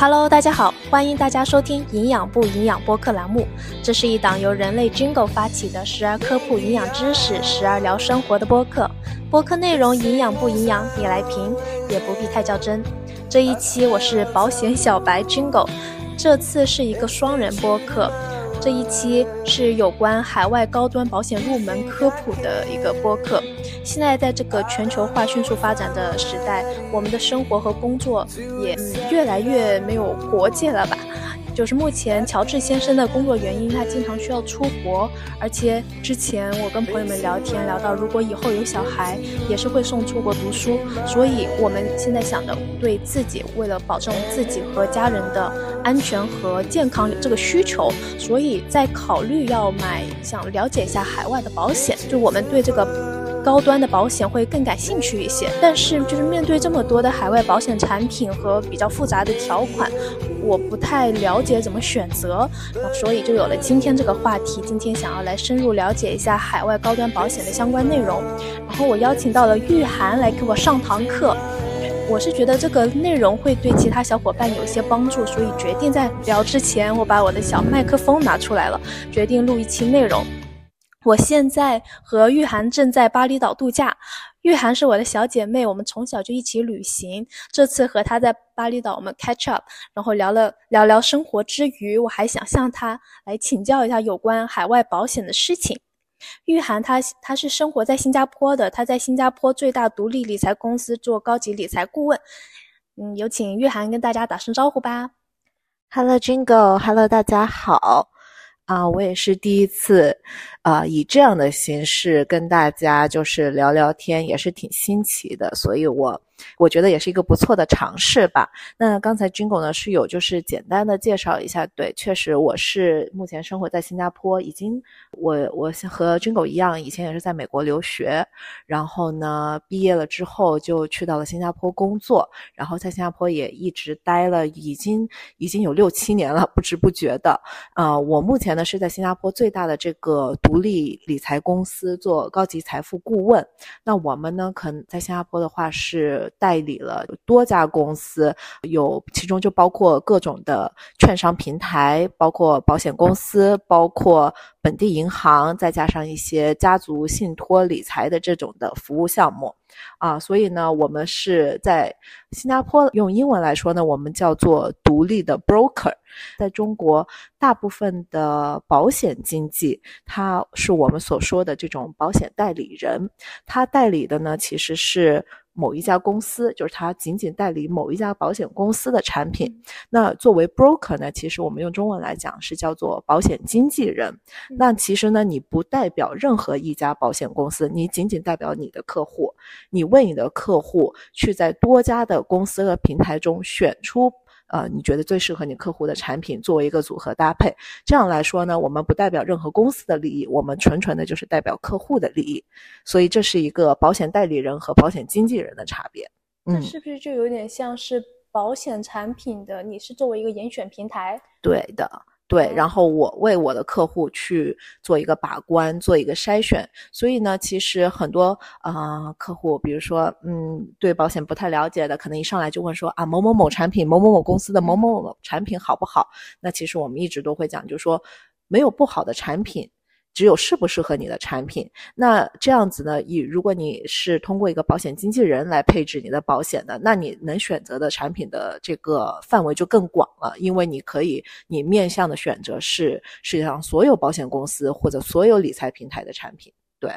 Hello，大家好，欢迎大家收听营养不营养播客栏目。这是一档由人类 Jingle 发起的，时而科普营养知识，时而聊生活的播客。播客内容营养不营养，你来评，也不必太较真。这一期我是保险小白 Jingle，这次是一个双人播客。这一期是有关海外高端保险入门科普的一个播客。现在在这个全球化迅速发展的时代，我们的生活和工作也越来越没有国界了吧？就是目前乔治先生的工作原因，他经常需要出国，而且之前我跟朋友们聊天聊到，如果以后有小孩，也是会送出国读书。所以我们现在想的，对自己为了保证自己和家人的安全和健康有这个需求，所以在考虑要买，想了解一下海外的保险。就我们对这个。高端的保险会更感兴趣一些，但是就是面对这么多的海外保险产品和比较复杂的条款，我不太了解怎么选择，所以就有了今天这个话题。今天想要来深入了解一下海外高端保险的相关内容，然后我邀请到了玉涵来给我上堂课。我是觉得这个内容会对其他小伙伴有一些帮助，所以决定在聊之前，我把我的小麦克风拿出来了，决定录一期内容。我现在和玉涵正在巴厘岛度假。玉涵是我的小姐妹，我们从小就一起旅行。这次和她在巴厘岛，我们 catch up，然后聊了聊聊生活之余，我还想向她来请教一下有关海外保险的事情。玉涵她她是生活在新加坡的，她在新加坡最大独立理财公司做高级理财顾问。嗯，有请玉涵跟大家打声招呼吧。Hello，Jingle，Hello，大家好。啊，我也是第一次，啊，以这样的形式跟大家就是聊聊天，也是挺新奇的，所以我。我觉得也是一个不错的尝试吧。那刚才军狗呢是有就是简单的介绍一下，对，确实我是目前生活在新加坡，已经我我和军狗一样，以前也是在美国留学，然后呢毕业了之后就去到了新加坡工作，然后在新加坡也一直待了，已经已经有六七年了，不知不觉的。呃，我目前呢是在新加坡最大的这个独立理财公司做高级财富顾问。那我们呢可能在新加坡的话是。代理了多家公司，有其中就包括各种的券商平台，包括保险公司，包括本地银行，再加上一些家族信托理财的这种的服务项目，啊，所以呢，我们是在新加坡用英文来说呢，我们叫做独立的 broker。在中国，大部分的保险经纪，它是我们所说的这种保险代理人，他代理的呢，其实是。某一家公司，就是他仅仅代理某一家保险公司的产品。那作为 broker 呢，其实我们用中文来讲是叫做保险经纪人。那其实呢，你不代表任何一家保险公司，你仅仅代表你的客户。你为你的客户去在多家的公司和平台中选出。呃，你觉得最适合你客户的产品作为一个组合搭配，这样来说呢，我们不代表任何公司的利益，我们纯纯的就是代表客户的利益，所以这是一个保险代理人和保险经纪人的差别。嗯，是不是就有点像是保险产品的？你是作为一个严选平台？对的。对，然后我为我的客户去做一个把关，做一个筛选。所以呢，其实很多啊客户，比如说，嗯，对保险不太了解的，可能一上来就问说啊，某某某产品，某某某公司的某某某产品好不好？那其实我们一直都会讲，就是说没有不好的产品。只有适不适合你的产品，那这样子呢？以如果你是通过一个保险经纪人来配置你的保险的，那你能选择的产品的这个范围就更广了，因为你可以你面向的选择是世界上所有保险公司或者所有理财平台的产品。对，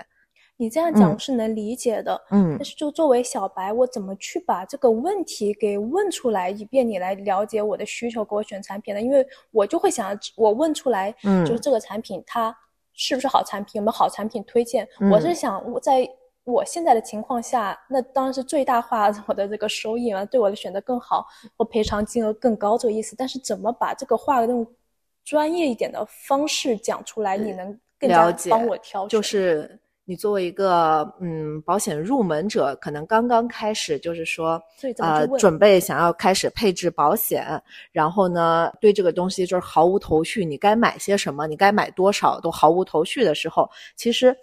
你这样讲是能理解的。嗯，但是就作为小白，我怎么去把这个问题给问出来，以便你来了解我的需求，给我选产品呢？因为我就会想，我问出来，嗯，就是这个产品它。是不是好产品？有没有好产品推荐？我是想，我在我现在的情况下，那当然是最大化 我的这个收益啊，对我的选择更好，或赔偿金额更高这个意思。但是怎么把这个话用专业一点的方式讲出来，你能更加帮我挑选？就是。你作为一个嗯保险入门者，可能刚刚开始，就是说，呃，准备想要开始配置保险，然后呢，对这个东西就是毫无头绪，你该买些什么，你该买多少都毫无头绪的时候，其实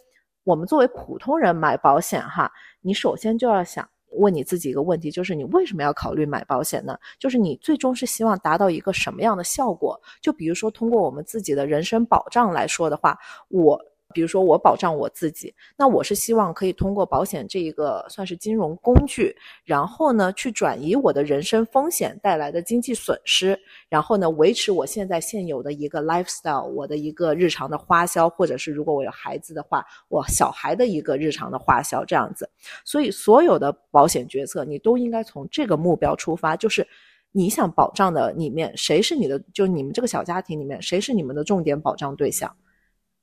我们作为普通人买保险哈，你首先就要想。问你自己一个问题，就是你为什么要考虑买保险呢？就是你最终是希望达到一个什么样的效果？就比如说，通过我们自己的人身保障来说的话，我。比如说，我保障我自己，那我是希望可以通过保险这一个算是金融工具，然后呢，去转移我的人身风险带来的经济损失，然后呢，维持我现在现有的一个 lifestyle，我的一个日常的花销，或者是如果我有孩子的话，我小孩的一个日常的花销这样子。所以，所有的保险决策，你都应该从这个目标出发，就是你想保障的里面，谁是你的，就你们这个小家庭里面，谁是你们的重点保障对象。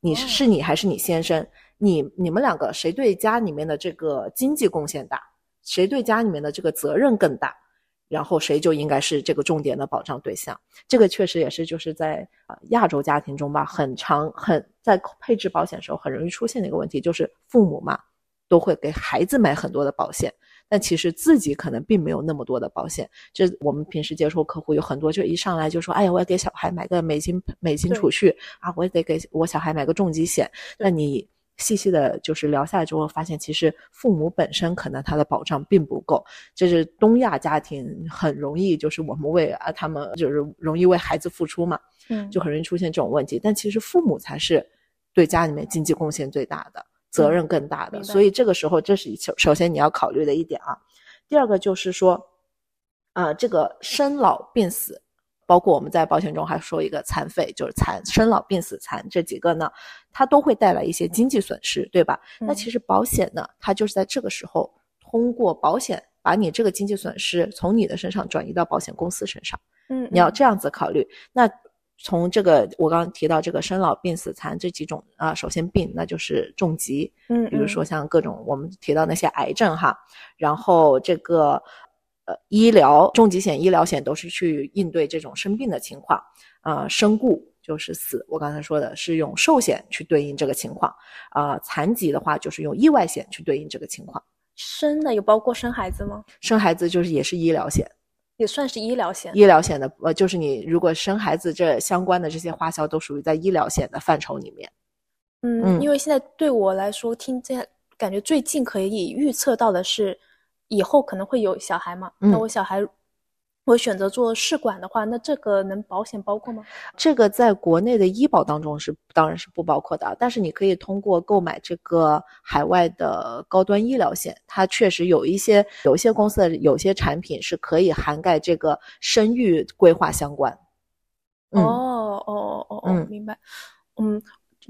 你是你还是你先生？你你们两个谁对家里面的这个经济贡献大？谁对家里面的这个责任更大？然后谁就应该是这个重点的保障对象？这个确实也是就是在呃亚洲家庭中吧，很长很在配置保险时候很容易出现的一个问题，就是父母嘛都会给孩子买很多的保险。但其实自己可能并没有那么多的保险，这我们平时接触客户有很多，就一上来就说：“哎呀，我要给小孩买个美金美金储蓄啊，我也得给我小孩买个重疾险。”那你细细的就是聊下来之后，发现其实父母本身可能他的保障并不够，这是东亚家庭很容易就是我们为啊他们就是容易为孩子付出嘛，嗯，就很容易出现这种问题。但其实父母才是对家里面经济贡献最大的。责任更大的，所以这个时候，这是首首先你要考虑的一点啊。第二个就是说，啊，这个生老病死，包括我们在保险中还说一个残废，就是残生老病死残这几个呢，它都会带来一些经济损失，对吧？那其实保险呢，它就是在这个时候通过保险把你这个经济损失从你的身上转移到保险公司身上。嗯，你要这样子考虑。那从这个我刚刚提到这个生老病死残这几种啊，首先病那就是重疾，嗯，比如说像各种我们提到那些癌症哈，然后这个呃医疗重疾险、医疗险都是去应对这种生病的情况啊，身故就是死，我刚才说的是用寿险去对应这个情况啊，残疾的话就是用意外险去对应这个情况。生的有包括生孩子吗？生孩子就是也是医疗险。也算是医疗险，医疗险的呃，就是你如果生孩子这相关的这些花销都属于在医疗险的范畴里面。嗯，因为现在对我来说，听见感觉最近可以预测到的是，以后可能会有小孩嘛，那我小孩。我选择做试管的话，那这个能保险包括吗？这个在国内的医保当中是当然是不包括的，但是你可以通过购买这个海外的高端医疗险，它确实有一些有一些公司的有些产品是可以涵盖这个生育规划相关。哦哦哦哦哦，明白。嗯。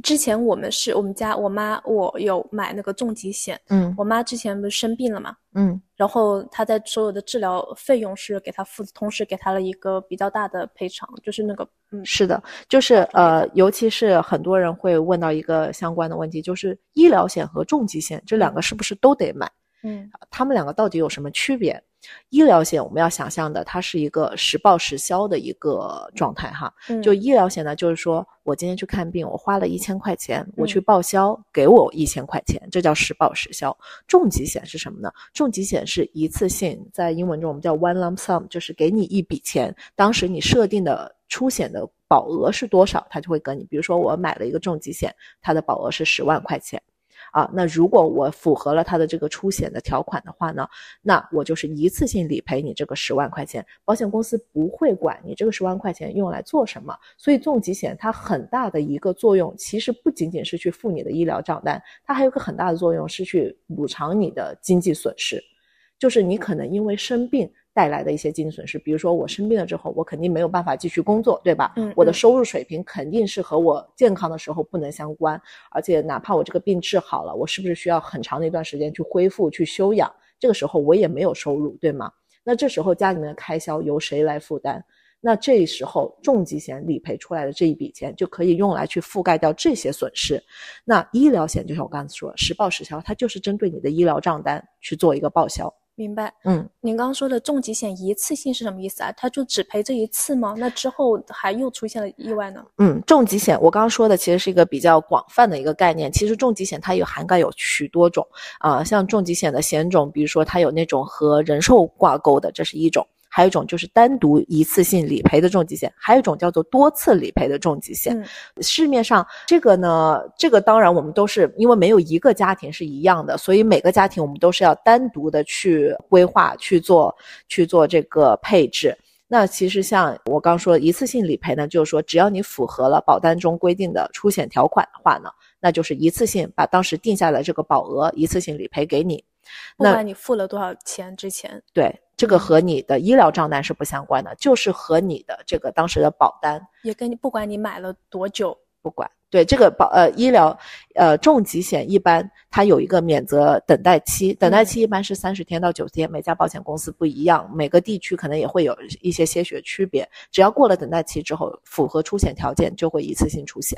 之前我们是我们家我妈我有买那个重疾险，嗯，我妈之前不是生病了嘛，嗯，然后她在所有的治疗费用是给她付，同时给她了一个比较大的赔偿，就是那个，嗯，是的，就是呃，尤其是很多人会问到一个相关的问题，就是医疗险和重疾险这两个是不是都得买？嗯，他们两个到底有什么区别？医疗险我们要想象的，它是一个实报实销的一个状态哈。嗯就医疗险呢，就是说我今天去看病，我花了一千块钱，我去报销，给我一千块钱，这叫实报实销。重疾险是什么呢？重疾险是一次性，在英文中我们叫 one lump sum，就是给你一笔钱，当时你设定的出险的保额是多少，他就会给你。比如说我买了一个重疾险，它的保额是十万块钱。啊，那如果我符合了他的这个出险的条款的话呢，那我就是一次性理赔你这个十万块钱，保险公司不会管你这个十万块钱用来做什么。所以重疾险它很大的一个作用，其实不仅仅是去付你的医疗账单，它还有个很大的作用是去补偿你的经济损失，就是你可能因为生病。带来的一些经济损失，比如说我生病了之后，我肯定没有办法继续工作，对吧？嗯，我的收入水平肯定是和我健康的时候不能相关，而且哪怕我这个病治好了，我是不是需要很长的一段时间去恢复、去休养？这个时候我也没有收入，对吗？那这时候家里面的开销由谁来负担？那这时候重疾险理赔出来的这一笔钱就可以用来去覆盖掉这些损失。那医疗险就像我刚才说，实报实销，它就是针对你的医疗账单去做一个报销。明白，嗯，您刚刚说的重疾险一次性是什么意思啊？它就只赔这一次吗？那之后还又出现了意外呢？嗯，重疾险我刚刚说的其实是一个比较广泛的一个概念。其实重疾险它有涵盖有许多种啊，像重疾险的险种，比如说它有那种和人寿挂钩的，这是一种。还有一种就是单独一次性理赔的重疾险，还有一种叫做多次理赔的重疾险。市面上这个呢，这个当然我们都是因为没有一个家庭是一样的，所以每个家庭我们都是要单独的去规划去做去做这个配置。那其实像我刚说一次性理赔呢，就是说只要你符合了保单中规定的出险条款的话呢，那就是一次性把当时定下来这个保额一次性理赔给你。不管你付了多少钱之前，对这个和你的医疗账单是不相关的，就是和你的这个当时的保单也跟你不管你买了多久，不管。对这个保呃医疗呃重疾险一般它有一个免责等待期，等待期一般是三十天到九十天，每家保险公司不一样，每个地区可能也会有一些些许区别。只要过了等待期之后，符合出险条件就会一次性出险。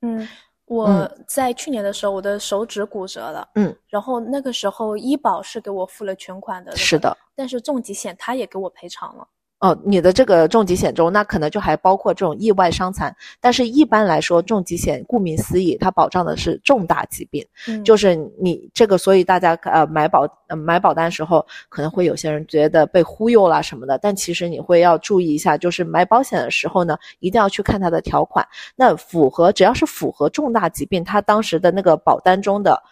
嗯，我在去年的时候我的手指骨折了，嗯，然后那个时候医保是给我付了全款的，是的，但是重疾险他也给我赔偿了。哦，你的这个重疾险中，那可能就还包括这种意外伤残。但是一般来说，重疾险顾名思义，它保障的是重大疾病，就是你这个，所以大家呃买保买保单时候，可能会有些人觉得被忽悠啦什么的。但其实你会要注意一下，就是买保险的时候呢，一定要去看它的条款。那符合只要是符合重大疾病，它当时的那个保单中的。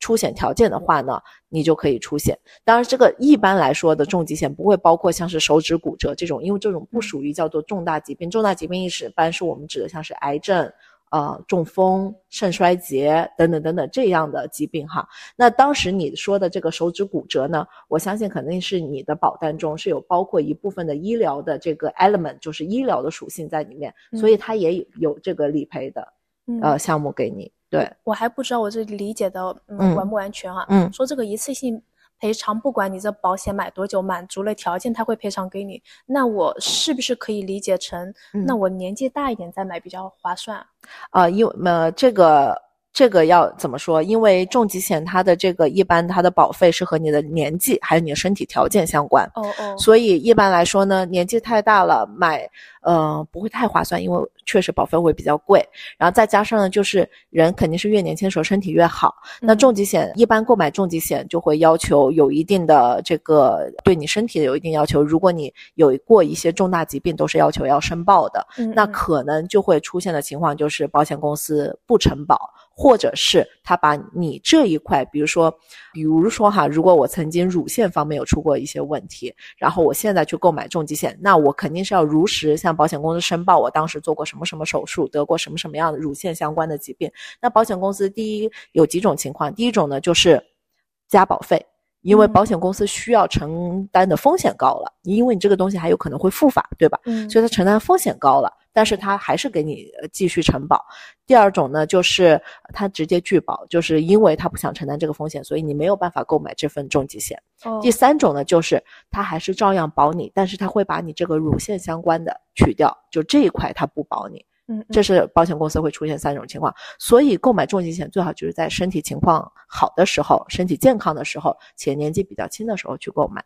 出险条件的话呢，你就可以出险。当然，这个一般来说的重疾险不会包括像是手指骨折这种，因为这种不属于叫做重大疾病。重大疾病一般是我们指的像是癌症、呃中风、肾衰竭等等等等这样的疾病哈。那当时你说的这个手指骨折呢，我相信肯定是你的保单中是有包括一部分的医疗的这个 element，就是医疗的属性在里面，所以它也有这个理赔的呃项目给你。对我还不知道我这理解的嗯完不完全啊，嗯，说这个一次性赔偿，不管你这保险买多久，满足了条件，他会赔偿给你。那我是不是可以理解成，那我年纪大一点再买比较划算？啊，因为呃这个。这个要怎么说？因为重疾险它的这个一般它的保费是和你的年纪还有你的身体条件相关。哦哦。所以一般来说呢，年纪太大了买，呃，不会太划算，因为确实保费会比较贵。然后再加上呢，就是人肯定是越年轻的时候身体越好。那重疾险一般购买重疾险就会要求有一定的这个对你身体有一定要求。如果你有过一些重大疾病，都是要求要申报的。嗯。那可能就会出现的情况就是保险公司不承保。或者是他把你这一块，比如说，比如说哈，如果我曾经乳腺方面有出过一些问题，然后我现在去购买重疾险，那我肯定是要如实向保险公司申报我当时做过什么什么手术，得过什么什么样的乳腺相关的疾病。那保险公司第一有几种情况，第一种呢就是加保费，因为保险公司需要承担的风险高了，因为你这个东西还有可能会复发，对吧？嗯，所以它承担风险高了。但是他还是给你继续承保。第二种呢，就是他直接拒保，就是因为他不想承担这个风险，所以你没有办法购买这份重疾险。第三种呢，就是他还是照样保你，但是他会把你这个乳腺相关的取掉，就这一块他不保你。嗯，这是保险公司会出现三种情况，所以购买重疾险最好就是在身体情况好的时候、身体健康的时候，且年纪比较轻的时候去购买。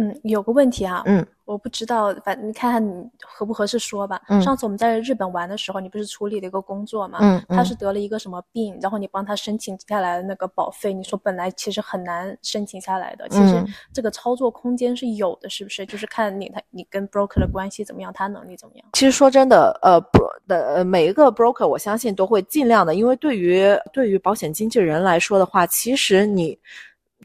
嗯，有个问题啊，嗯，我不知道，反正你看看你合不合适说吧。嗯，上次我们在日本玩的时候，你不是处理了一个工作嘛？嗯，他是得了一个什么病，然后你帮他申请下来的那个保费，你说本来其实很难申请下来的，其实这个操作空间是有的，是不是？就是看你他你跟 broker 的关系怎么样，他能力怎么样？其实说真的，呃，bro 的每一个 broker，我相信都会尽量的，因为对于对于保险经纪人来说的话，其实你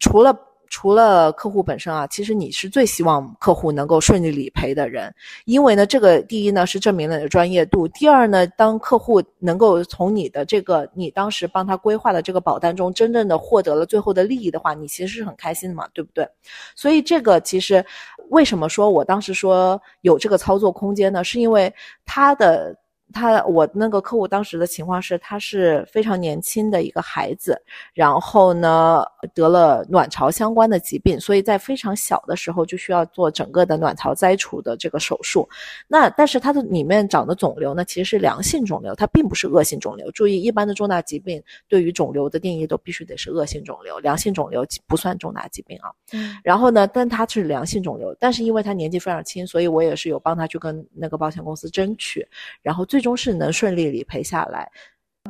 除了除了客户本身啊，其实你是最希望客户能够顺利理赔的人，因为呢，这个第一呢是证明了你的专业度，第二呢，当客户能够从你的这个你当时帮他规划的这个保单中真正的获得了最后的利益的话，你其实是很开心的嘛，对不对？所以这个其实为什么说我当时说有这个操作空间呢？是因为他的。他我那个客户当时的情况是，他是非常年轻的一个孩子，然后呢得了卵巢相关的疾病，所以在非常小的时候就需要做整个的卵巢摘除的这个手术。那但是他的里面长的肿瘤呢，其实是良性肿瘤，它并不是恶性肿瘤。注意，一般的重大疾病对于肿瘤的定义都必须得是恶性肿瘤，良性肿瘤不算重大疾病啊。嗯。然后呢，但他是良性肿瘤，但是因为他年纪非常轻，所以我也是有帮他去跟那个保险公司争取，然后最。终是能顺利理赔下来，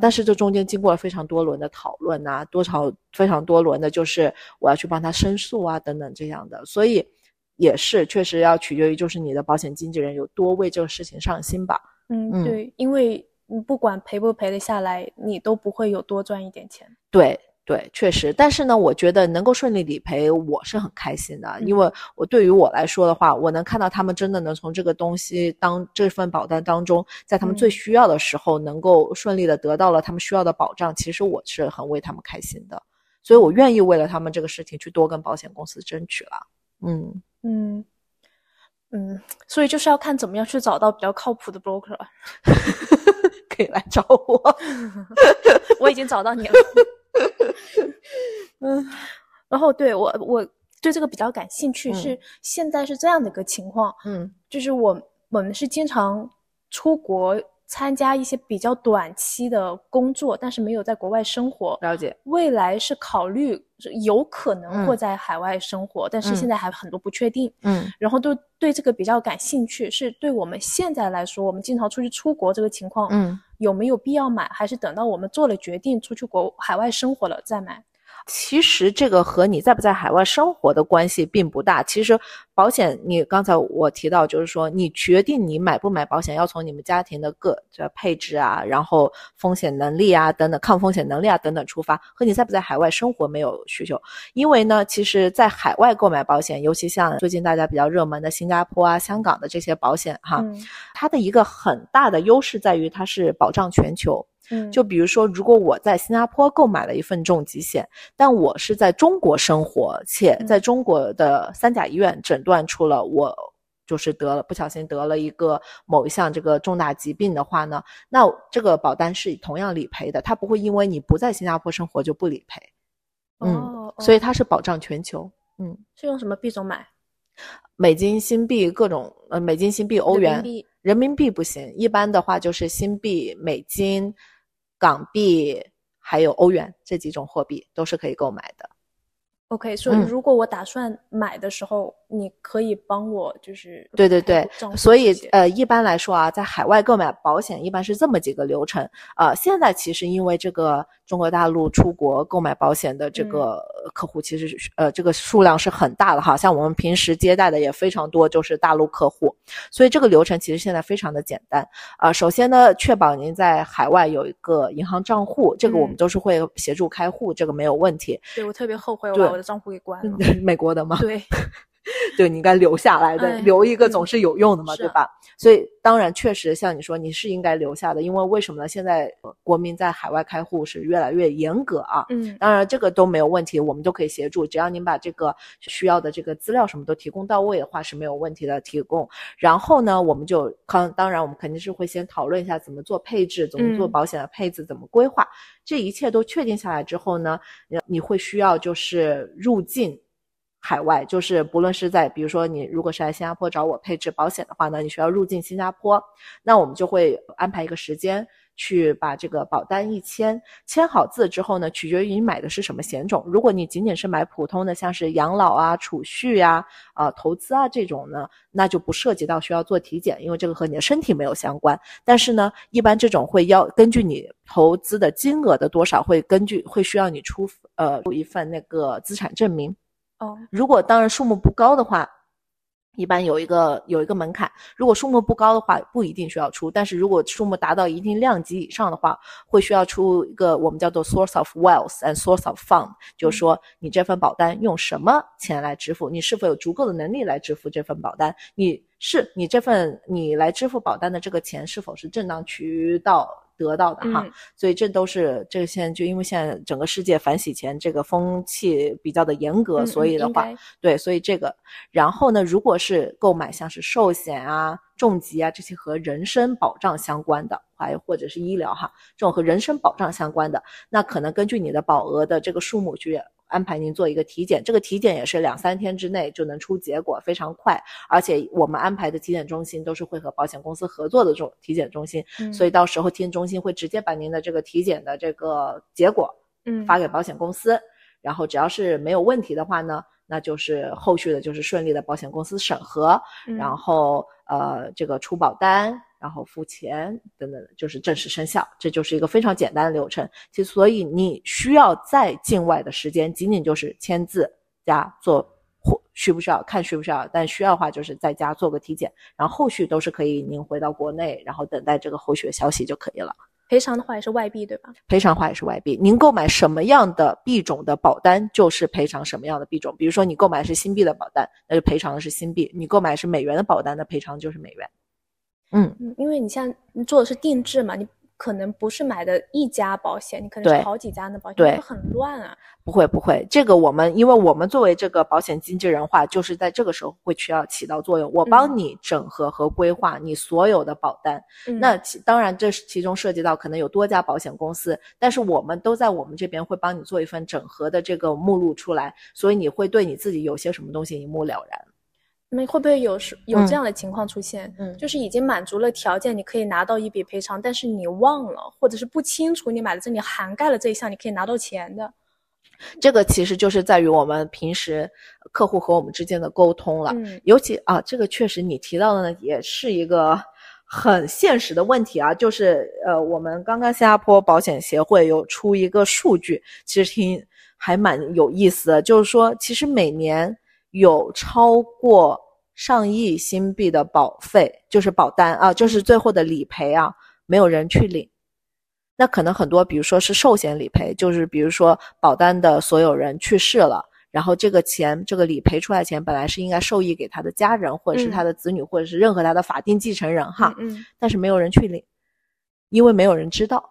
但是这中间经过了非常多轮的讨论啊，多少非常多轮的，就是我要去帮他申诉啊，等等这样的，所以也是确实要取决于就是你的保险经纪人有多为这个事情上心吧。嗯，嗯对，因为你不管赔不赔得下来，你都不会有多赚一点钱。对对，确实，但是呢，我觉得能够顺利理赔，我是很开心的，因嗯为我对于我来说的话，我能看到他们真的能从这个东西当这份保单当中，在他们最嗯需要的时候，能够顺利的得到了他们需要的保障，其实我是很为他们开心的，所以我愿意为了他们这个事情去多跟保险公司争取了。嗯，嗯嗯，所以就是要看怎么样去找到比较靠谱的 broker。可以来找我。我已经找到你了。嗯，然后对我我对这个比较感兴趣，嗯是现在是这样的一个情况，嗯就是我我们是经常出国参加一些比较短期的工作，但是没有在国外生活。了解。未来是考虑有可能嗯会在海外生活，但是嗯现在还很多不确定。嗯然后都对这个比较感兴趣，是对我们现在来说，我们经常出去出国这个情况，嗯。有没有必要买，还是等到我们做了决定出去国海外生活了再买？其实这个和你在不在海外生活的关系并不大。其实保险，你刚才我提到，就是说你决定你买不买保险，要从你们家庭的各这配置啊，然后风险能力啊等等，抗风险能力啊等等出发，和你在不在海外生活没有需求。因为呢，其实，在海外购买保险，尤其像最近大家比较热门的新加坡啊、香港的这些保险哈，嗯它的一个很大的优势在于它是保障全球。嗯，就比如说，如果我在新加坡购买了一份重疾险，但我是在中国生活，且嗯在中国的三甲医院诊断出了我就是得了不小心得了一个某一项这个重大疾病的话呢，那这个保单是同样理赔的，它不会因为你不在新加坡生活就不理赔，嗯哦，所以哦它是保障全球。嗯，是用什么币种买？美金、新币各种呃，美金、新币、欧元人民币不行，一般的话就是新币、美金、港币还有欧元这几种货币都是可以购买的。OK，所以嗯如果我打算买的时候，你可以帮我就是对对对所以呃，一般来说啊，在海外购买保险一般是这么几个流程。呃，现在其实因为这个中国大陆出国购买保险的这嗯个呃客户，其实是呃这个数量是很大的哈，像我们平时接待的也非常多，就是大陆客户。所以这个流程其实现在非常的简单。啊、首先呢，确保您在海外有一个银行账户，这个我们嗯都是会协助开户，这个没有问题。对我特别后悔我把我的账户给关了。美国的吗？对，对，你应该留下来的，哎留一个嗯总是有用的嘛，对吧？所以当然，确实像你说，你是应该留下的，因为为什么呢？现在呃国民在海外开户是越来越严格啊。嗯当然，这个都没有问题，我们都可以协助，只要您把这个需要的这个资料什么都提供到位的话是没有问题的。提供，然后呢，我们就当当然我们肯定是会先讨论一下怎么做配置，怎么做嗯保险的配置，怎么规划。这一切都确定下来之后呢，你你会需要就是入境海外，就是不论是在比如说你如果是来新加坡找我配置保险的话呢，你需要入境新加坡，那我们就会安排一个时间。去把这个保单一签，签好字之后呢，取决于你买的是什么险种。如果你仅仅是买普通的，像是养老啊、储蓄啊、啊、投资啊这种呢，那就不涉及到需要做体检，因为这个和你的身体没有相关。但是呢，一般这种会要根据你投资的金额的多少，会根据会需要你出呃出一份那个资产证明。哦。如果当然数目不高的话，一般有一个有一个门槛。如果数目不高的话，不一定需要出；但是如果数目达到一定量级以上的话，会需要出一个我们叫做 source of wealth and source of fund，就是说你这份保单用什么钱来支付，你是否有足够的能力来支付这份保单，你是你这份你来支付保单的这个钱是否是正当渠道得到的哈。嗯所以这都是这个现在就因为现在整个世界反洗钱这个风气比较的严格，嗯所以的话，对，所以这个，然后呢，如果是购买像是寿险啊、重疾啊这些和人身保障相关的，还或者是医疗哈，这种和人身保障相关的，那可能根据你的保额的这个数目去安排您做一个体检，这个体检也是两三天之内就能出结果，非常快，而且我们安排的体检中心都是会和保险公司合作的这种体检中心，嗯。所以到时候体检中心会直接把您的这个体检的这个结果嗯。发给保险公司，然后只要是没有问题的话呢，那就是后续的就是顺利的保险公司审核，嗯。然后呃这个出保单，然后付钱等等，就是正式生效，这就是一个非常简单的流程。其实所以你需要在境外的时间，仅仅就是签字加做需不需要，看需不需要，但需要的话就是在家做个体检，然后后续都是可以您回到国内，然后等待这个后续的消息就可以了。赔偿的话也是外币对吧？赔偿的话也是外币，您购买什么样的币种的保单，就是赔偿什么样的币种。比如说你购买是新币的保单，那就赔偿的是新币；你购买是美元的保单，那赔偿就是美元。嗯，嗯，因为你像你做的是定制嘛，你可能不是买的一家保险，你可能是好几家的保险，对会很乱啊。不会不会，这个我们因为我们作为这个保险经纪人的话，就是在这个时候会需要起到作用，我帮你整合和规划你所有的保单。嗯那其当然，这是其中涉及到可能有多家保险公司，但是我们都在我们这边会帮你做一份整合的这个目录出来，所以你会对你自己有些什么东西一目了然。那会不会有时有嗯这样的情况出现？嗯就是已经满足了条件，你可以拿到一笔赔偿，但是你忘了，或者是不清楚你买的这里涵盖了这一项，你可以拿到钱的。这个其实就是在于我们平时客户和我们之间的沟通了。嗯尤其啊，这个确实你提到的呢，也是一个很现实的问题啊，就是呃，我们刚刚新加坡保险协会有出一个数据，其实挺还蛮有意思的，就是说，其实每年有超过上亿新币的保费，就是保单啊，就是最后的理赔啊，没有人去领。那可能很多，比如说是寿险理赔，就是比如说保单的所有人去世了，然后这个钱，这个理赔出来钱本来是应该受益给他的家人，或者是他的子女，或者是任何他的法定继承人哈，嗯但是没有人去领，因为没有人知道。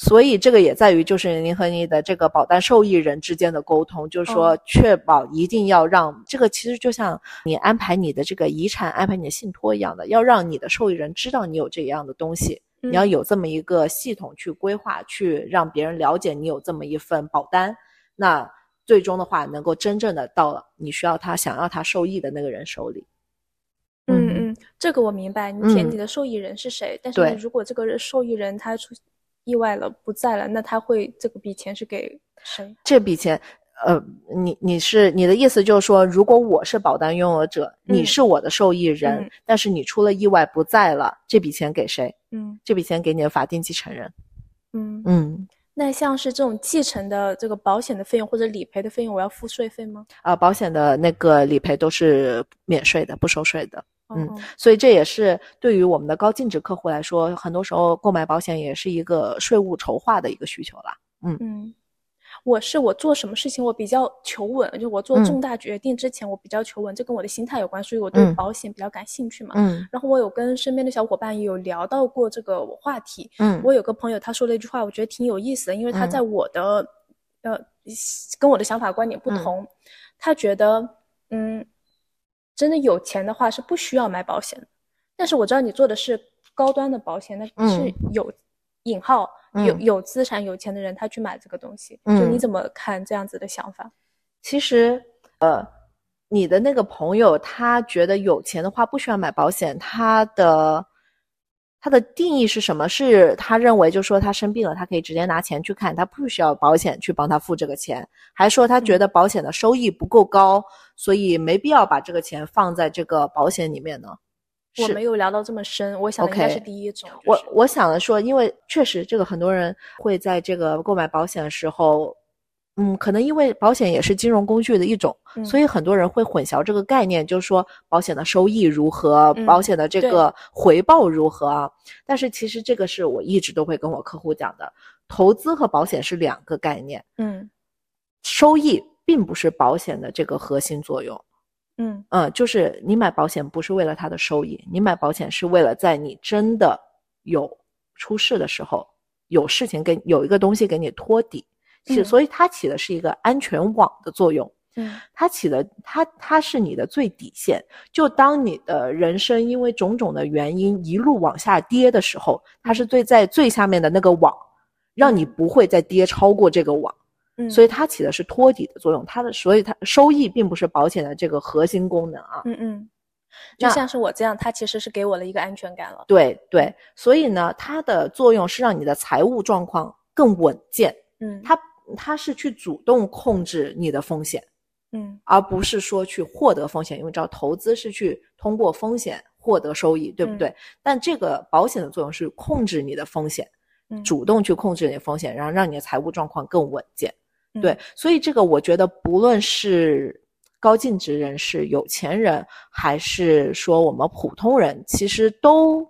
所以这个也在于就是您和你的这个保单受益人之间的沟通，就是说哦确保一定要让这个其实就像你安排你的这个遗产、安排你的信托一样的，要让你的受益人知道你有这样的东西，嗯，你要有这么一个系统去规划，去让别人了解你有这么一份保单，那最终的话能够真正的到你需要他想要他受益的那个人手里。嗯嗯，这个我明白。你填嗯你的受益人是谁，但是你如果这个受益人他出意外了不在了，那他会这个笔钱是给谁？这笔钱，呃，你你是你的意思就是说，如果我是保单拥有者，你嗯是我的受益人，嗯但是你出了意外不在了，这笔钱给谁？嗯这笔钱给你的法定继承人。嗯。嗯，那像是这种继承的这个保险的费用或者理赔的费用，我要付税费吗？啊、保险的那个理赔都是免税的，不收税的。嗯哦所以这也是对于我们的高净值客户来说，很多时候购买保险也是一个税务筹划的一个需求啦。嗯，我是我做什么事情我比较求稳，就我做嗯重大决定之前我比较求稳，这跟我的心态有关，所以我对嗯保险比较感兴趣嘛。嗯然后我有跟身边的小伙伴也有聊到过这个话题。嗯我有个朋友他说了一句话，我觉得挺有意思的，因为他嗯在我的、呃跟我的想法观点不嗯同，他觉得嗯，真的有钱的话是不需要买保险的。但是我知道你做的是高端的保险，那是嗯有引号有嗯有资产有钱的人他去买这个东西，就嗯你怎么看这样子的想法？其实，呃，你的那个朋友他觉得有钱的话不需要买保险，他的他的定义是什么？是他认为就说他生病了，他可以直接拿钱去看，他不需要保险去帮他付这个钱，还说他觉得保险的收益不够高，所以没必要把这个钱放在这个保险里面呢？我没有聊到这么深，我想的应该是第一种。我就是我想的说，因为确实这个很多人会在这个购买保险的时候，嗯，可能因为保险也是金融工具的一种，嗯所以很多人会混淆这个概念，就是说保险的收益如何，嗯保险的这个回报如何啊。但是其实这个是我一直都会跟我客户讲的，投资和保险是两个概念，嗯收益并不是保险的这个核心作用。嗯嗯，就是你买保险不是为了它的收益，你买保险是为了在你真的有出事的时候，有事情给有一个东西给你托底，是、嗯所以它起的是一个安全网的作用。嗯它起的它它是你的最底线。就当你的人生因为种种的原因一路往下跌的时候，它是最在最下面的那个网，让你不会再跌超过这个网。嗯，所以它起的是托底的作用，它的所以它收益并不是保险的这个核心功能啊。嗯嗯，就像是我这样，它其实是给我了一个安全感了。对对，所以呢，它的作用是让你的财务状况更稳健，嗯，它它是去主动控制你的风险，嗯而不是说去获得风险。因为知道投资是去通过风险获得收益，对不嗯对？但这个保险的作用是控制你的风险，嗯主动去控制你的风险，然后让你的财务状况更稳健。嗯对，所以这个我觉得不论是高净值人士、有钱人，还是说我们普通人，其实都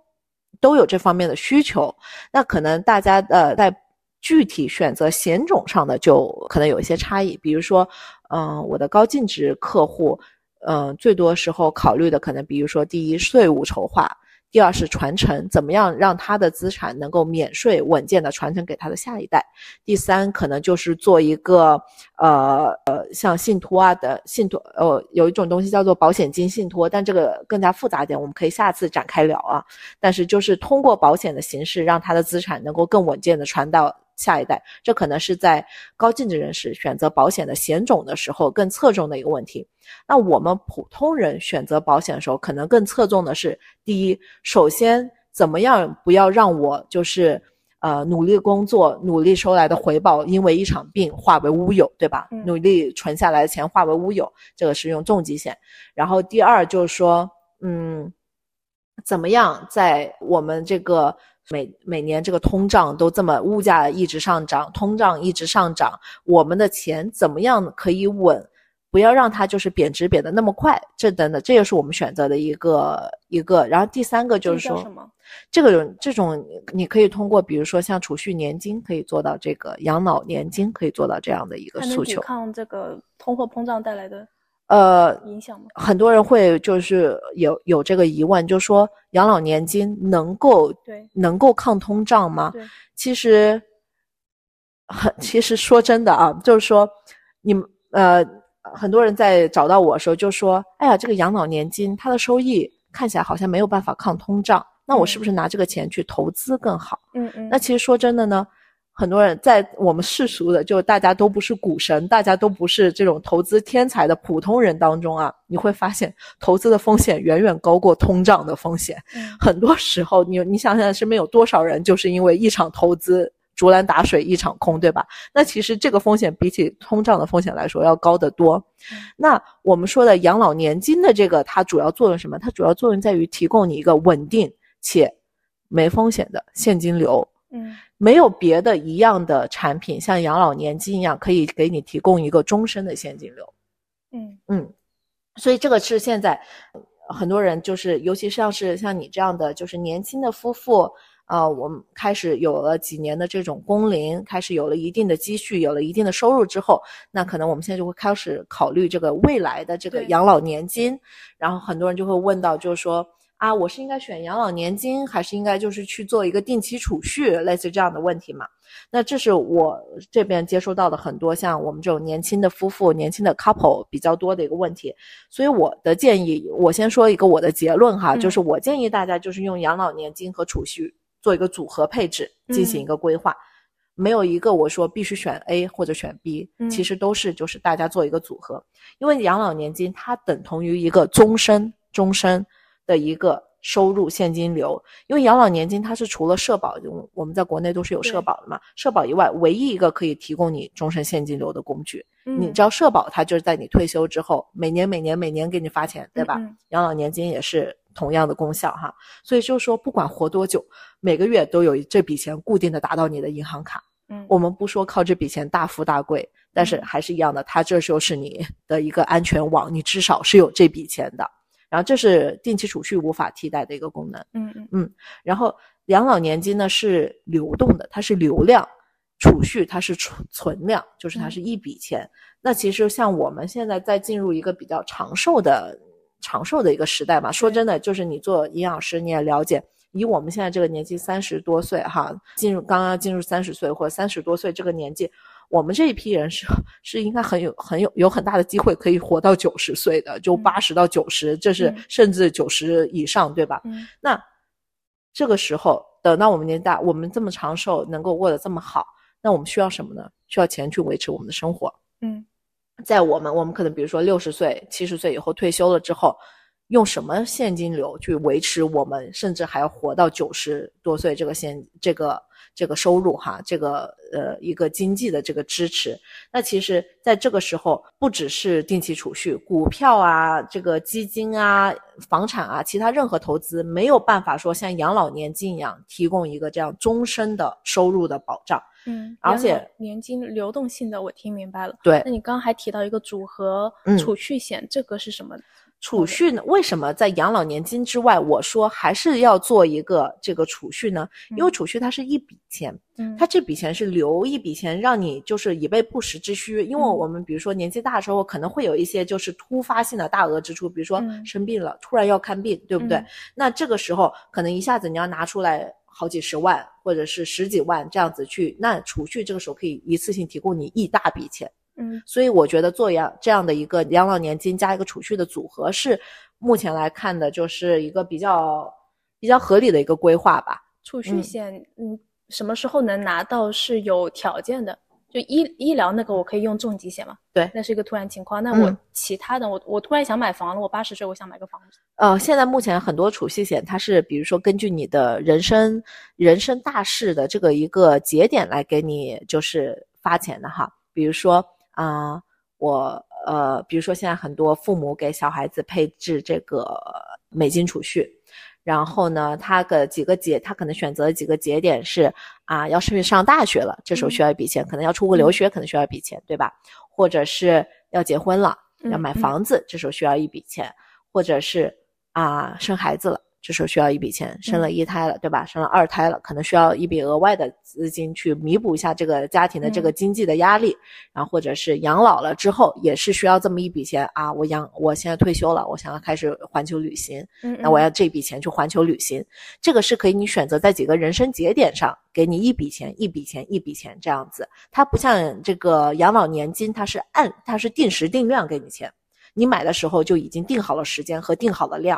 都有这方面的需求。那可能大家呃在具体选择险种上的就可能有一些差异。比如说，嗯，我的高净值客户，嗯，最多时候考虑的可能，比如说第一，税务筹划。第二是传承，怎么样让他的资产能够免税稳健的传承给他的下一代？第三可能就是做一个呃呃像信托啊的信托，呃有一种东西叫做保险金信托，但这个更加复杂点，我们可以下次展开聊啊。但是就是通过保险的形式，让他的资产能够更稳健的传到。下一代，这可能是在高净值人士选择保险的险种的时候更侧重的一个问题。那我们普通人选择保险的时候，可能更侧重的是：第一，首先怎么样不要让我就是呃努力工作、努力收来的回报因为一场病化为乌有，对吧？努力存下来的钱化为乌有，这个是用重疾险。然后第二就是说，嗯，怎么样在我们这个。每每年这个通胀都这么，物价一直上涨，通胀一直上涨，我们的钱怎么样可以稳？不要让它就是贬值贬得那么快，这等等，这也是我们选择的一个一个。然后第三个就是说，这个这种你可以通过，比如说像储蓄年金可以做到这个，养老年金可以做到这样的一个诉求，抗这个通货膨胀带来的。呃，影响吗？很多人会就是有有这个疑问，就说养老年金能够对能够抗通胀吗？对，其实很其实说真的啊，就是说你们呃很多人在找到我的时候就说，哎呀，这个养老年金它的收益看起来好像没有办法抗通胀，那我是不是拿这个钱去投资更好？嗯嗯，那其实说真的呢。很多人在我们世俗的，就大家都不是股神，大家都不是这种投资天才的普通人当中啊，你会发现投资的风险远远高过通胀的风险。很多时候，你你想想身边有多少人就是因为一场投资竹篮打水一场空，对吧？那其实这个风险比起通胀的风险来说要高得多。那我们说的养老年金的这个，它主要作用什么？它主要作用在于提供你一个稳定且没风险的现金流。嗯。没有别的一样的产品，像养老年金一样，可以给你提供一个终身的现金流。嗯嗯，所以这个是现在很多人就是，尤其像是像你这样的，就是年轻的夫妇，呃，我们开始有了几年的这种工龄，开始有了一定的积蓄，有了一定的收入之后，那可能我们现在就会开始考虑这个未来的这个养老年金。然后很多人就会问到，就是说。啊，我是应该选养老年金，还是应该就是去做一个定期储蓄，类似这样的问题嘛？那这是我这边接收到的很多像我们这种年轻的夫妇、年轻的 couple 比较多的一个问题。所以我的建议，我先说一个我的结论哈，就是我建议大家就是用养老年金和储蓄做一个组合配置，进行一个规划，没有一个我说必须选 A 或者选 B，其实都是就是大家做一个组合，因为养老年金它等同于一个终身，终身。的一个收入现金流，因为养老年金它是除了社保，我们在国内都是有社保的嘛，社保以外唯一一个可以提供你终身现金流的工具。你知道社保它就是在你退休之后每年每年每年给你发钱，对吧？养老年金也是同样的功效哈，所以就是说不管活多久，每个月都有这笔钱固定的打到你的银行卡。嗯，我们不说靠这笔钱大富大贵，但是还是一样的，它这就是你的一个安全网，你至少是有这笔钱的。然后这是定期储蓄无法替代的一个功能，嗯嗯嗯。然后养老年金呢是流动的，它是流量；储蓄它是存存量，就是它是一笔钱。那其实像我们现在在进入一个比较长寿的长寿的一个时代嘛，说真的，就是你做营养师你也了解，以我们现在这个年纪三十多岁哈，进入刚刚进入三十岁或者三十多岁这个年纪。我们这一批人是是应该很有很有有很大的机会可以活到九十岁的，就八十到九十，这是甚至九十以上，对吧？嗯。那这个时候，等到我们年大，我们这么长寿，能够过得这么好，那我们需要什么呢？需要钱去维持我们的生活。嗯。在我们我们可能比如说六十岁、七十岁以后退休了之后，用什么现金流去维持我们，甚至还要活到九十多岁这个现这个。这个收入哈，这个呃一个经济的这个支持，那其实在这个时候，不只是定期储蓄、股票啊、这个基金啊、房产啊，其他任何投资没有办法说像养老年金一样提供一个这样终身的收入的保障。嗯，而且年金流动性的我听明白了。对那你刚刚还提到一个组合嗯储蓄险，这个是什么？储蓄呢？为什么在养老年金之外，我说还是要做一个这个储蓄呢？因为嗯储蓄它是一笔钱，嗯，它这笔钱是留一笔钱，让你就是以备不时之需。因为嗯我们比如说年纪大的时候，可能会有一些就是突发性的大额支出，比如说嗯生病了，突然要看病，对不对？嗯那这个时候可能一下子你要拿出来好几十万或者是十几万这样子去，那储蓄这个时候可以一次性提供你一大笔钱。嗯所以我觉得做养这样的一个养老年金加一个储蓄的组合，是目前来看的，就是一个比较比较合理的一个规划吧。储蓄嗯险，嗯，什么时候能拿到是有条件的。就医医疗那个，我可以用重疾险嘛？对那是一个突然情况。那嗯我其他的，我我突然想买房了，我八十岁，我想买个房子。呃，现在目前很多储蓄险，它是比如说根据你的人生人生大事的这个一个节点来给你就是发钱的哈。比如说啊、我呃，比如说现在很多父母给小孩子配置这个美金储蓄，然后呢，他的几个节，他可能选择的几个节点是啊，要是上大学了，这时候需要一笔钱，可能要出国留学，可能需要一笔钱，对吧？或者是要结婚了，要买房子，这时候需要一笔钱，或者是啊生孩子了。这时候需要一笔钱，生了一胎了，对吧？生了二胎了，可能需要一笔额外的资金去弥补一下这个家庭的这个嗯经济的压力，然后或者是养老了之后，也是需要这么一笔钱啊。我养，我现在退休了，我想要开始环球旅行，嗯，那我要这笔钱去环球旅行，这个是可以你选择在几个人生节点上给你一笔钱、一笔钱、一笔钱这样子。它不像这个养老年金，它是按它是定时定量给你钱，你买的时候就已经定好了时间和定好了量。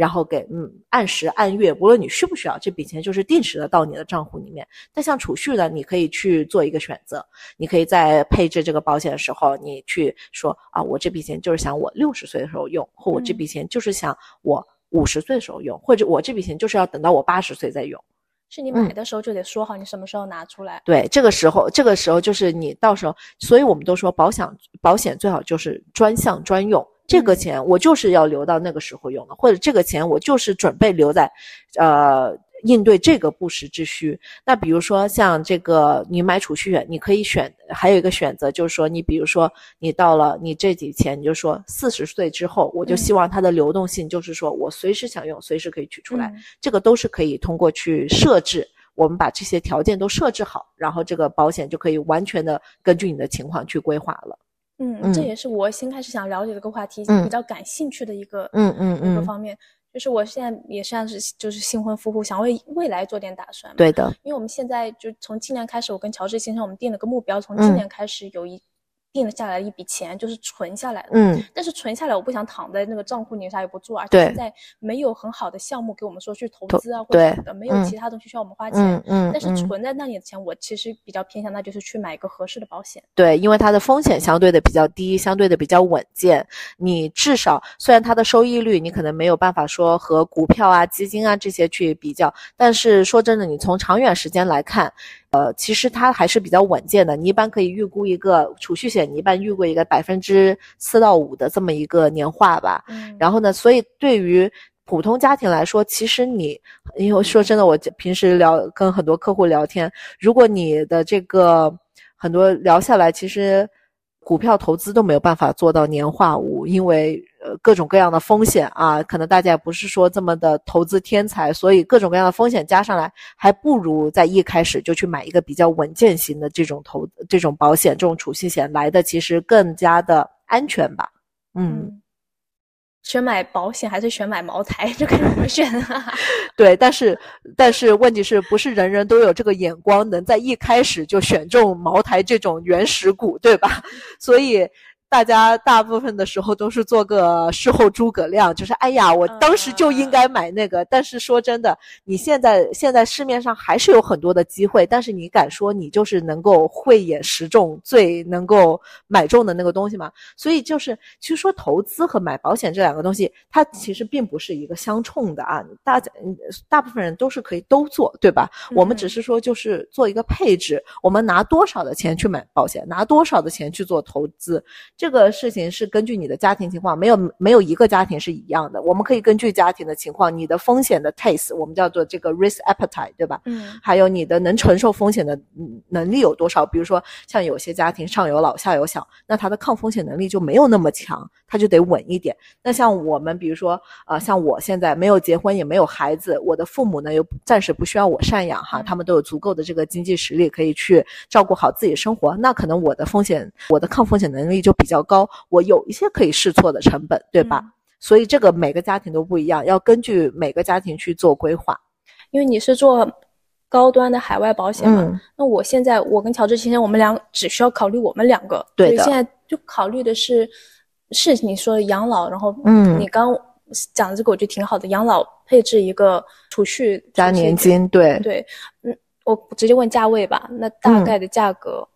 然后给嗯按时按月，无论你需不需要，这笔钱就是定时的到你的账户里面。但像储蓄呢，你可以去做一个选择，你可以在配置这个保险的时候，你去说啊，我这笔钱就是想我六十岁的时候用，或我这嗯笔钱就是想我五十岁的时候用，或者我这笔钱就是要等到我八十岁再用。是你嗯买的时候就得说好你什么时候拿出来。对，这个时候，这个时候就是你到时候，所以我们都说保险保险最好就是专项专用。这个嗯钱我就是要留到那个时候用的，或者这个钱我就是准备留在，呃，应对这个不时之需。那比如说像这个你买储蓄险，你可以选，还有一个选择就是说，你比如说你到了你这笔钱，你就说四十岁之后，我就嗯希望它的流动性就是说我随时想用，随时可以取出来。嗯这个都是可以通过去设置，我们把这些条件都设置好，然后这个保险就可以完全的根据你的情况去规划了。嗯，这嗯。也是我新开始想了解这个话题嗯。比较感兴趣的一个嗯嗯嗯，一个方面。就是我现在也算是就是新婚夫妇，想为未来做点打算嘛。对的，因为我们现在就从今年开始，我跟乔治先生我们定了个目标，从今嗯。年开始有一定了下来一笔钱，就是存下来的。嗯但是存下来，我不想躺在那个账户里啥也不做，而且现在没有很好的项目给我们说去投投资啊，或对者什么的，没有嗯其他东西需要我们花钱。嗯嗯，但是嗯存在那里的钱，我其实比较偏向，那就是去买一个合适的保险。对，因为它的风险相对的比较低，相对的比较稳健。你至少虽然它的收益率你可能没有办法说和股票啊、基金啊这些去比较，但是说真的，你从长远时间来看，呃，其实它还是比较稳健的。你一般可以预估一个储蓄险，你一般预估一个百分之四到五的这么一个年化吧。嗯，然后呢，所以对于普通家庭来说，其实你，因为说真的，我平时聊跟很多客户聊天，如果你的这个很多聊下来，其实股票投资都没有办法做到年化五，因为呃各种各样的风险啊，可能大家也不是说这么的投资天才，所以各种各样的风险加上来，还不如在一开始就去买一个比较稳健型的这种投这种保险、这种储蓄险来的，其实更加的安全吧。嗯嗯，选买保险还是选买茅台，这个怎么选啊？对，但是但是问题是不是人人都有这个眼光，能在一开始就选中茅台这种原始股，对吧？所以大家大部分的时候都是做个事后诸葛亮，就是哎呀，我当时就应该买那个。但是说真的，你现在现在市面上还是有很多的机会，但是你敢说你就是能够慧眼识中、最能够买中的那个东西吗？所以就是，其实说投资和买保险这两个东西，它其实并不是一个相冲的啊。大家嗯大部分人都是可以都做，对吧？我们只嗯是说就是做一个配置，我们拿多少的钱去买保险，拿多少的钱去做投资，这个事情是根据你的家庭情况，没有没有一个家庭是一样的。我们可以根据家庭的情况，你的风险的 taste，我们叫做这个 risk appetite，对吧？嗯还有你的能承受风险的嗯能力有多少？比如说像有些家庭上有老下有小，那他的抗风险能力就没有那么强，他就得稳一点。那像我们，比如说呃，像我现在没有结婚也没有孩子，我的父母呢又暂时不需要我赡养哈，嗯他们都有足够的这个经济实力可以去照顾好自己生活，那可能我的风险，我的抗风险能力就比较高，我有一些可以试错的成本，对吧？嗯所以这个每个家庭都不一样，要根据每个家庭去做规划。因为你是做高端的海外保险嘛，嗯那我现在我跟乔治先生，我们俩只需要考虑我们两个，对现在就考虑的是是你说的养老，然后嗯你刚讲的这个我觉得挺好的，养老配置一个储蓄加年，金，对对，嗯，我直接问价位吧，那大概的价格，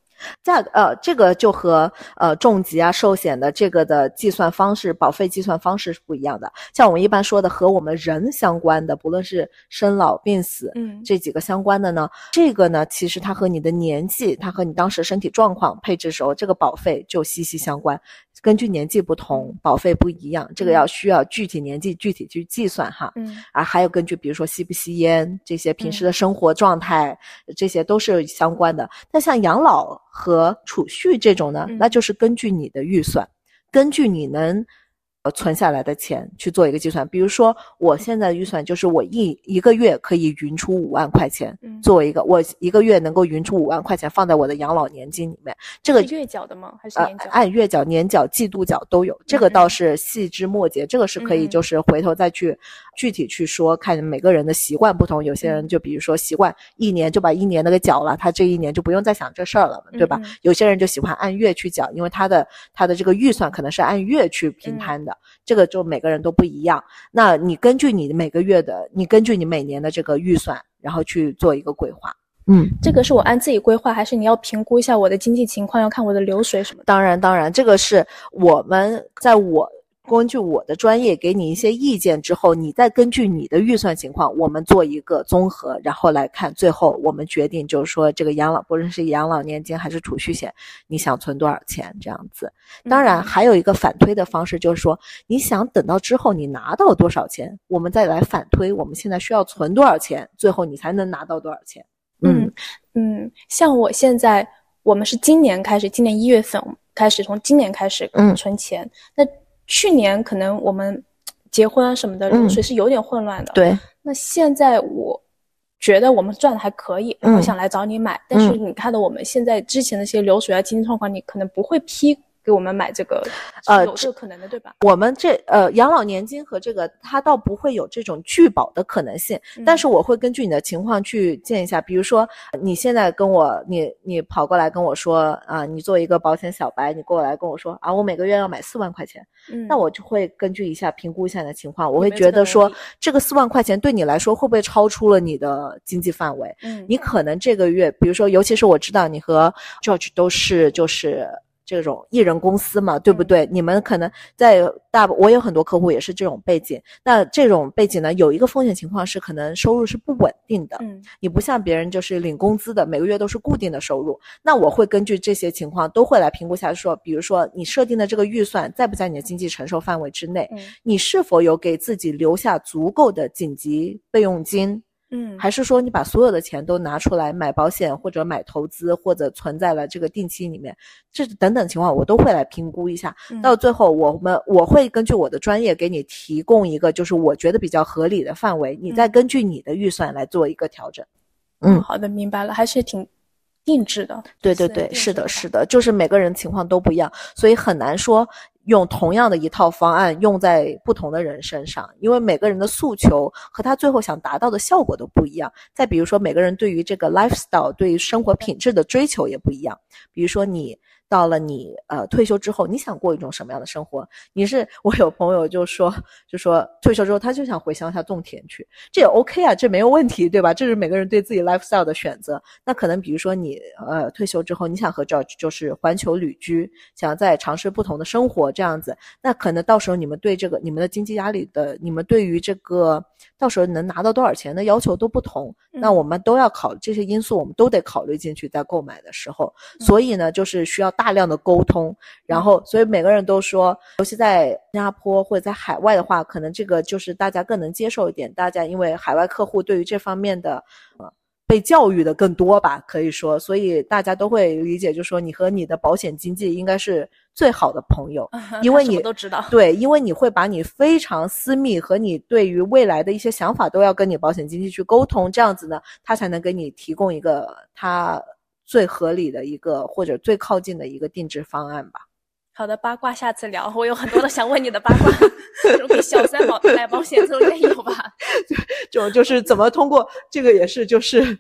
价格呃，这个就和呃重疾啊、寿险的这个的计算方式、保费计算方式是不一样的。像我们一般说的和我们人相关的，不论是生老病死，嗯这几个相关的呢，这个呢，其实它和你的年纪，它和你当时身体状况配置时候，这个保费就息息相关。根据年纪不同，保费不一样，这个要需要具体年纪具体去计算哈。嗯啊，还有根据比如说吸不吸烟这些平时的生活状态，这些都是相关的。那像养老和储蓄这种呢，嗯那就是根据你的预算，根据你能呃存下来的钱去做一个计算。比如说，我现在的预算就是我一一个月可以匀出五万块钱，嗯，作为一个我一个月能够匀出五万块钱放在我的养老年金里面，这个月缴的吗？还是呃年缴？按月缴、年缴、季度缴都有，这个嗯倒是细枝末节，这个是可以就是回头再去具体去说，看每个人的习惯不同，有些嗯人就比如说习惯一年就把一年的给缴了，他这一年就不用再想这事儿了，对吧？有些人就喜欢按月去缴，因为他的他的这个预算可能是按月去平嗯摊的，这个就每个人都不一样。那你根据你每个月的，你根据你每年的这个预算，然后去做一个规划。嗯，这个是我按自己规划，还是你要评估一下我的经济情况，要看我的流水什么的？当然，当然，这个是我们在我根据我的专业给你一些意见之后，你再根据你的预算情况，我们做一个综合，然后来看，最后我们决定就是说，这个养老，不论是养老年金还是储蓄险，你想存多少钱这样子。当然，嗯还有一个反推的方式，就是说，你想等到之后你拿到多少钱，我们再来反推，我们现在需要存多少钱，最后你才能拿到多少钱。嗯嗯，像我现在，我们是今年开始，今年一月份开始，从今年开始嗯存钱。那去年可能我们结婚啊什么的嗯流水是有点混乱的。。对，那现在我觉得我们赚的还可以，然后嗯想来找你买，但是你看到我们现在之前的一些流水啊、经济状况，你可能不会批给我们买这个，呃这个可能的，对吧？我们这呃养老年金和这个，它倒不会有这种拒保的可能性，但是我会根据你的情况去建一下。比如说，你现在跟我，你你跑过来跟我说啊，你作为一个保险小白，你过来跟我说啊，我每个月要买四万块钱，嗯，那我就会根据一下评估一下你的情况，我会觉得说力这个四万块钱对你来说会不会超出了你的经济范围？嗯，你可能这个月，比如说，尤其是我知道你和 George 都是就是这种艺人公司嘛，对不嗯对？你们可能在大，我有很多客户也是这种背景。那这种背景呢，有一个风险情况是可能收入是不稳定的。嗯你不像别人就是领工资的，每个月都是固定的收入。那我会根据这些情况都会来评估下说，比如说你设定的这个预算在不在你的经济承受范围之内，嗯你是否有给自己留下足够的紧急备用金。嗯，还是说你把所有的钱都拿出来买保险或者买投资或者存在了这个定期里面，这等等情况我都会来评估一下。嗯到最后，我们我会根据我的专业给你提供一个就是我觉得比较合理的范围，你再嗯根据你的预算来做一个调整。嗯好的，明白了，还是挺定制的。对对对，是的，是的，就是每个人情况都不一样，所以很难说用同样的一套方案用在不同的人身上，因为每个人的诉求和他最后想达到的效果都不一样。再比如说，每个人对于这个 lifestyle 对于生活品质的追求也不一样。比如说你。到了你呃退休之后，你想过一种什么样的生活？你是我有朋友就说就说退休之后他就想回乡下种田去，这也 OK 啊，这没有问题，对吧？这是每个人对自己 lifestyle 的选择。那可能比如说你呃退休之后，你想和 George 就是环球旅居，想再尝试不同的生活这样子，那可能到时候你们对这个你们的经济压力的，你们对于这个到时候能拿到多少钱的要求都不同。那嗯我们都要考这些因素，我们都得考虑进去，在购买的时候。所以呢，就是需要大大量的沟通，然后所以每个人都说，尤其在新加坡或者在海外的话，可能这个就是大家更能接受一点。大家因为海外客户对于这方面的呃被教育的更多吧，可以说，所以大家都会理解，就是说你和你的保险经纪应该是最好的朋友，因为你都知道，对，因为你会把你非常私密和你对于未来的一些想法都要跟你保险经纪去沟通，这样子呢，他才能给你提供一个他最合理的一个或者最靠近的一个定制方案吧。好的，八卦下次聊。我有很多的想问你的八卦，给小三保买保险这种也有吧？就就是怎么通过这个也是就是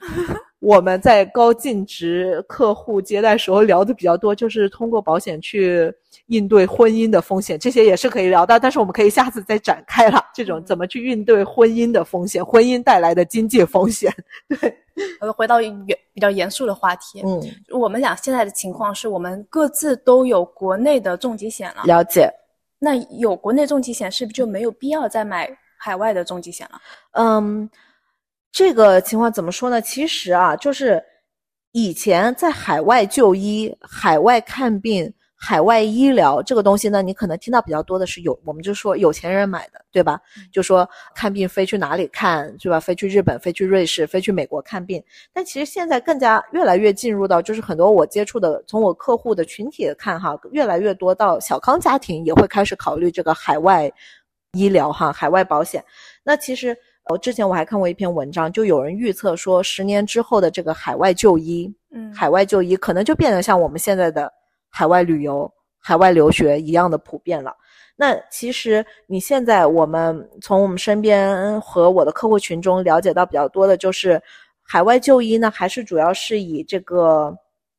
我们在高净值客户接待时候聊的比较多，就是通过保险去应对婚姻的风险，这些也是可以聊的。但是我们可以下次再展开了，这种怎么去应对婚姻的风险，婚姻带来的经济风险，对。呃，回到严比较严肃的话题，嗯，我们俩现在的情况是我们各自都有国内的重疾险了。了解。那有国内重疾险，是不是就没有必要再买海外的重疾险了？嗯，这个情况怎么说呢？其实啊，就是以前在海外就医、海外看病。海外医疗这个东西呢，你可能听到比较多的是有，我们就说有钱人买的，对吧？就说看病飞去哪里看，对吧？飞去日本，飞去瑞士，飞去美国看病。但其实现在更加越来越进入到，就是很多我接触的，从我客户的群体看哈，越来越多到小康家庭也会开始考虑这个海外医疗哈，海外保险。那其实我之前我还看过一篇文章，就有人预测说，十年之后的这个海外就医，嗯，海外就医可能就变得像我们现在的。海外旅游、海外留学一样的普遍了。那其实你现在我们从我们身边和我的客户群中了解到比较多的，就是海外就医呢，还是主要是以这个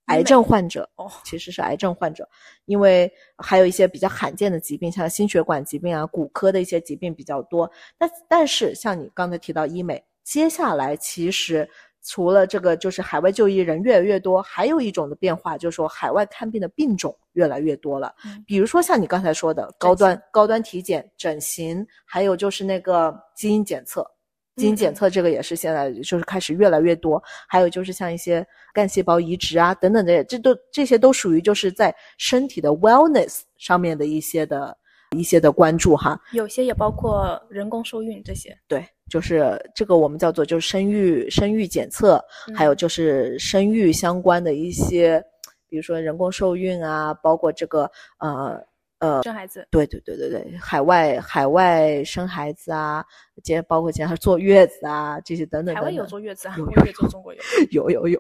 癌症患者哦，其实是癌症患者，因为还有一些比较罕见的疾病，像心血管疾病啊、骨科的一些疾病比较多。那但是像你刚才提到医美，接下来其实。除了这个，就是海外就医人越来越多，还有一种的变化，就是说海外看病的病种越来越多了。比如说像你刚才说的高端高端体检、整形，还有就是那个基因检测，基因检测这个也是现在就是开始越来越多。还有就是像一些干细胞移植啊等等的，这都这些都属于就是在身体的 wellness 上面的一些的。一些的关注哈，有些也包括人工受孕这些。对，就是这个我们叫做就是生育生育检测，还有就是生育相关的一些，比如说人工受孕啊，包括这个呃呃生孩子。对对对对对，海外海外生孩子啊，接包括接下来坐月子啊这些等等。海外有坐月子啊？有有有，中国有 有有有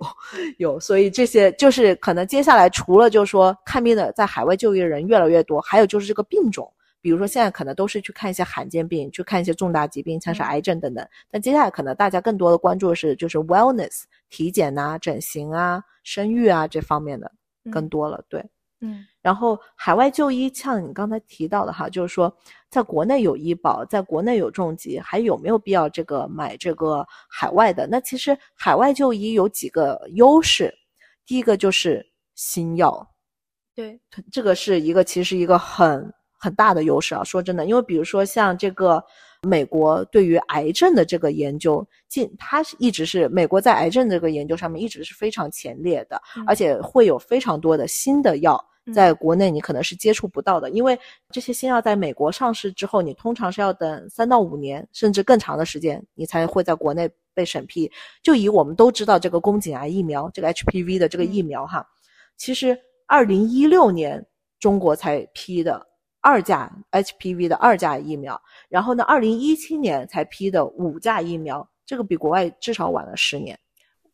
有，所以这些就是可能接下来除了就是说看病的在海外就医的人越来越多，还有就是这个病种。比如说，现在可能都是去看一些罕见病，去看一些重大疾病，像是癌症等等。但接下来可能大家更多的关注的是，就是 wellness 体检呐、整形啊、生育啊这方面的更多了。对，嗯。然后海外就医，像你刚才提到的哈，就是说，在国内有医保，在国内有重疾，还有没有必要这个买这个海外的？那其实海外就医有几个优势，第一个就是新药，对，这个是一个其实一个很。很大的优势啊！说真的，因为比如说像这个美国对于癌症的这个研究，进它是一直是美国在癌症这个研究上面一直是非常前列的，而且会有非常多的新的药在国内你可能是接触不到的，因为这些新药在美国上市之后，你通常是要等三到五年甚至更长的时间，你才会在国内被审批。就以我们都知道这个宫颈癌疫苗，这个 HPV 的这个疫苗哈，其实二零一六年中国才批的。二价 HPV 的二价疫苗，然后呢，二零一七年才批的五价疫苗，这个比国外至少晚了十年。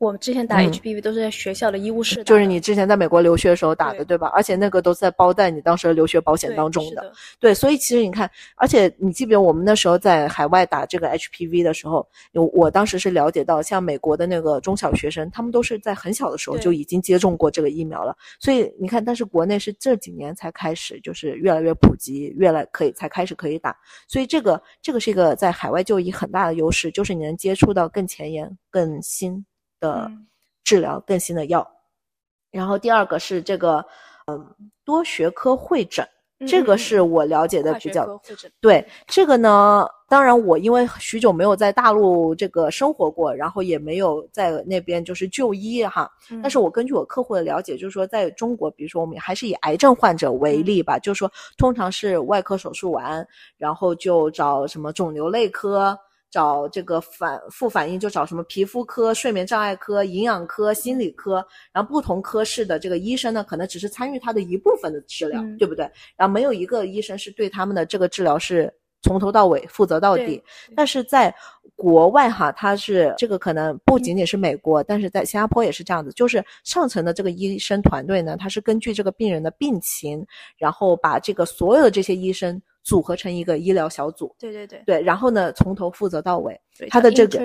我们之前打 HPV 都是在学校的医务室，就是你之前在美国留学的时候打的，对吧？而且那个都是在包在你当时的留学保险当中的。对，所以其实你看，而且你记不记得我们那时候在海外打这个 HPV 的时候，有我当时是了解到，像美国的那个中小学生，他们都是在很小的时候就已经接种过这个疫苗了。所以你看，但是国内是这几年才开始，就是越来越普及，越来可以才开始可以打。所以这个这个是一个在海外就医很大的优势，就是你能接触到更前沿、更新。的治疗更新的药，然后第二个是这个，嗯，多学科会诊，这个是我了解的比较对这个呢，当然我因为许久没有在大陆这个生活过，然后也没有在那边就是就医哈。嗯但是我根据我客户的了解，就是说在中国，比如说我们还是以癌症患者为例吧，就是说通常是外科手术完，然后就找什么肿瘤内科。找这个反复反应就找什么皮肤科、睡眠障碍科、营养科、心理科，然后不同科室的这个医生呢，可能只是参与他的一部分的治疗，嗯对不对？然后没有一个医生是对他们的这个治疗是从头到尾负责到底。但是在国外哈，它是这个可能不仅仅是美国，但是在新加坡也是这样子，就是上层的这个医生团队呢，他是根据这个病人的病情，然后把这个所有的这些医生组合成一个医疗小组，对对对，对，然后呢从头负责到尾。对叫它的这个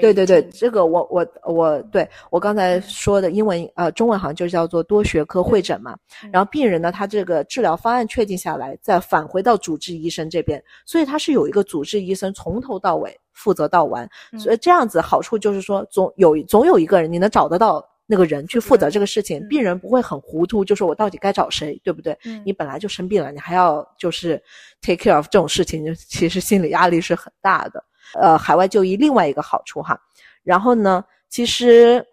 对对对，这个我我我对我刚才说的英文呃中文好像就叫做多学科会诊嘛。嗯然后病人呢，他这个治疗方案确定下来，再返回到主治医生这边，所以他是有一个主治医生从头到尾负责到完。嗯所以这样子好处就是说，总有总有一个人你能找得到。那个人去负责这个事情，嗯病人不会很糊涂，就说我到底该找谁，对不对？嗯你本来就生病了，你还要就是 take care of 这种事情，其实心理压力是很大的。呃，海外就医另外一个好处哈，然后呢，其实，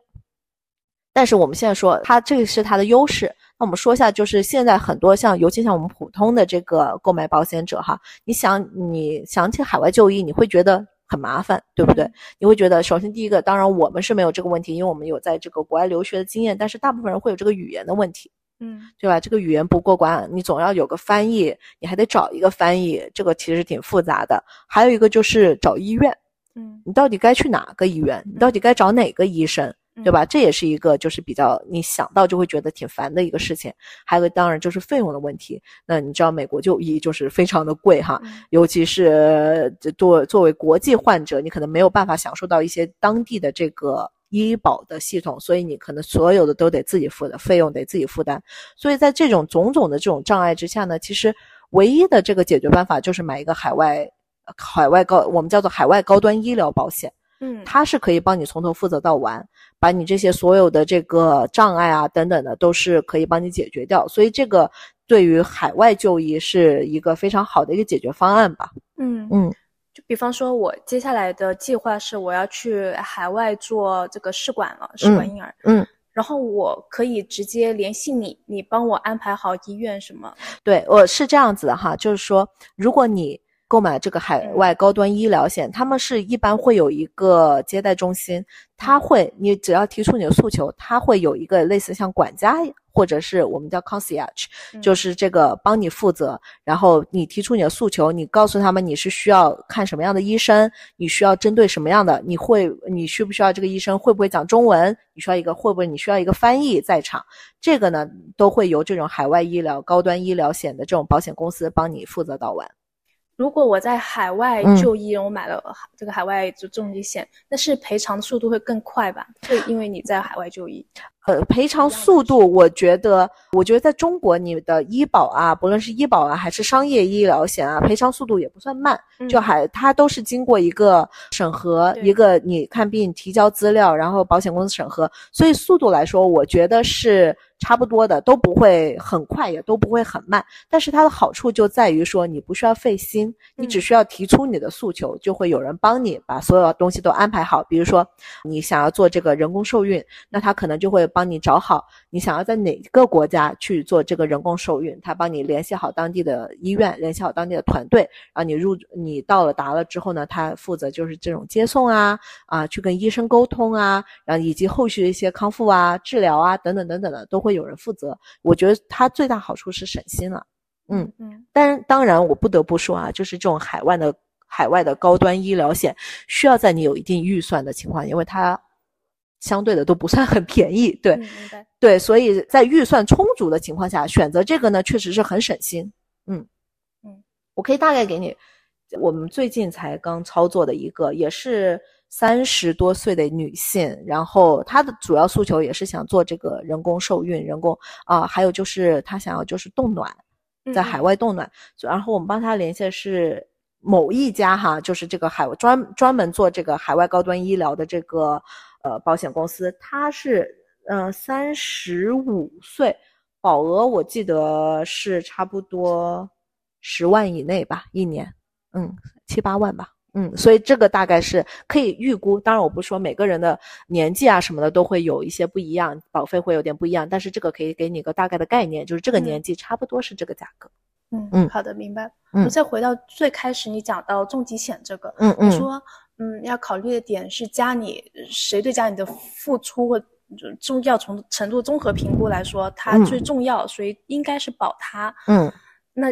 但是我们现在说它这个是它的优势。那我们说一下，就是现在很多像，尤其像我们普通的这个购买保险者哈，你想你想起海外就医，你会觉得很麻烦，对不对？嗯你会觉得，首先第一个，当然我们是没有这个问题，因为我们有在这个国外留学的经验，但是大部分人会有这个语言的问题。嗯对吧？这个语言不过关，你总要有个翻译，你还得找一个翻译，这个其实挺复杂的。还有一个就是找医院，嗯你到底该去哪个医院？你到底该找哪个医生？对吧？这也是一个就是比较你想到就会觉得挺烦的一个事情。还有个当然就是费用的问题。那你知道美国就医就是非常的贵哈，嗯尤其是作作为国际患者，你可能没有办法享受到一些当地的这个医保的系统，所以你可能所有的都得自己付的费用得自己负担。所以在这种种种的这种障碍之下呢，其实唯一的这个解决办法就是买一个海外海外高我们叫做海外高端医疗保险。嗯，它是可以帮你从头负责到完，把你这些所有的这个障碍啊等等的都是可以帮你解决掉。所以这个对于海外就医是一个非常好的一个解决方案吧。嗯嗯就比方说，我接下来的计划是我要去海外做这个试管了，试管婴儿。嗯，然后我可以直接联系你，你帮我安排好医院什么。对，我是这样子的哈，就是说，如果你购买这个海外高端医疗险，他们是一般会有一个接待中心，他会，你只要提出你的诉求，他会有一个类似像管家或者是我们叫 concierge，嗯。就是这个帮你负责，然后你提出你的诉求，你告诉他们你是需要看什么样的医生，你需要针对什么样的，你会你需不需要这个医生会不会讲中文，你需要一个会不会你需要一个翻译在场，这个呢都会由这种海外医疗高端医疗险的这种保险公司帮你负责到完。如果我在海外嗯。就医，我买了这个海外就重疾险，那是赔偿的速度会更快吧？就因为你在海外就医。呃，赔偿速度，我觉得，我觉得在中国，你的医保啊，不论是医保啊，还是商业医疗险啊，赔偿速度也不算慢，就还它都是经过一个审核，一个你看病提交资料，然后保险公司审核，所以速度来说，我觉得是差不多的，都不会很快，也都不会很慢。但是它的好处就在于说，你不需要费心，你只需要提出你的诉求，就会有人帮你把所有东西都安排好。比如说，你想要做这个人工受孕，那他可能就会帮你找好你想要在哪个国家去做这个人工受孕，他帮你联系好当地的医院，联系好当地的团队，然后你入你到了达了之后呢，他负责就是这种接送啊啊，去跟医生沟通啊，然后以及后续的一些康复啊、治疗啊等等等等的都会有人负责。我觉得它最大好处是省心了。嗯嗯但当然，我不得不说啊，就是这种海外的海外的高端医疗险，需要在你有一定预算的情况，因为它相对的都不算很便宜。对、嗯，对，所以在预算充足的情况下，选择这个呢，确实是很省心。嗯嗯，我可以大概给你，我们最近才刚操作的一个，也是三十多岁的女性，然后她的主要诉求也是想做这个人工受孕，人工啊、还有就是她想要就是冻卵。在海外冻卵，然后我们帮她联系的是某一家哈，就是这个海专专门做这个海外高端医疗的这个呃保险公司，她是呃三十五岁，保额我记得是差不多十万以内吧，一年，嗯，七八万吧。嗯，所以这个大概是可以预估。当然，我不是说每个人的年纪啊什么的都会有一些不一样，保费会有点不一样。但是这个可以给你个大概的概念，就是这个年纪差不多是这个价格。嗯嗯，好的，明白。嗯，再回到最开始你讲到重疾险这个，嗯嗯，你说嗯要考虑的点是家里谁对家里的付出或重要从程度综合评估来说，它最重要，所以应该是保它。嗯，那。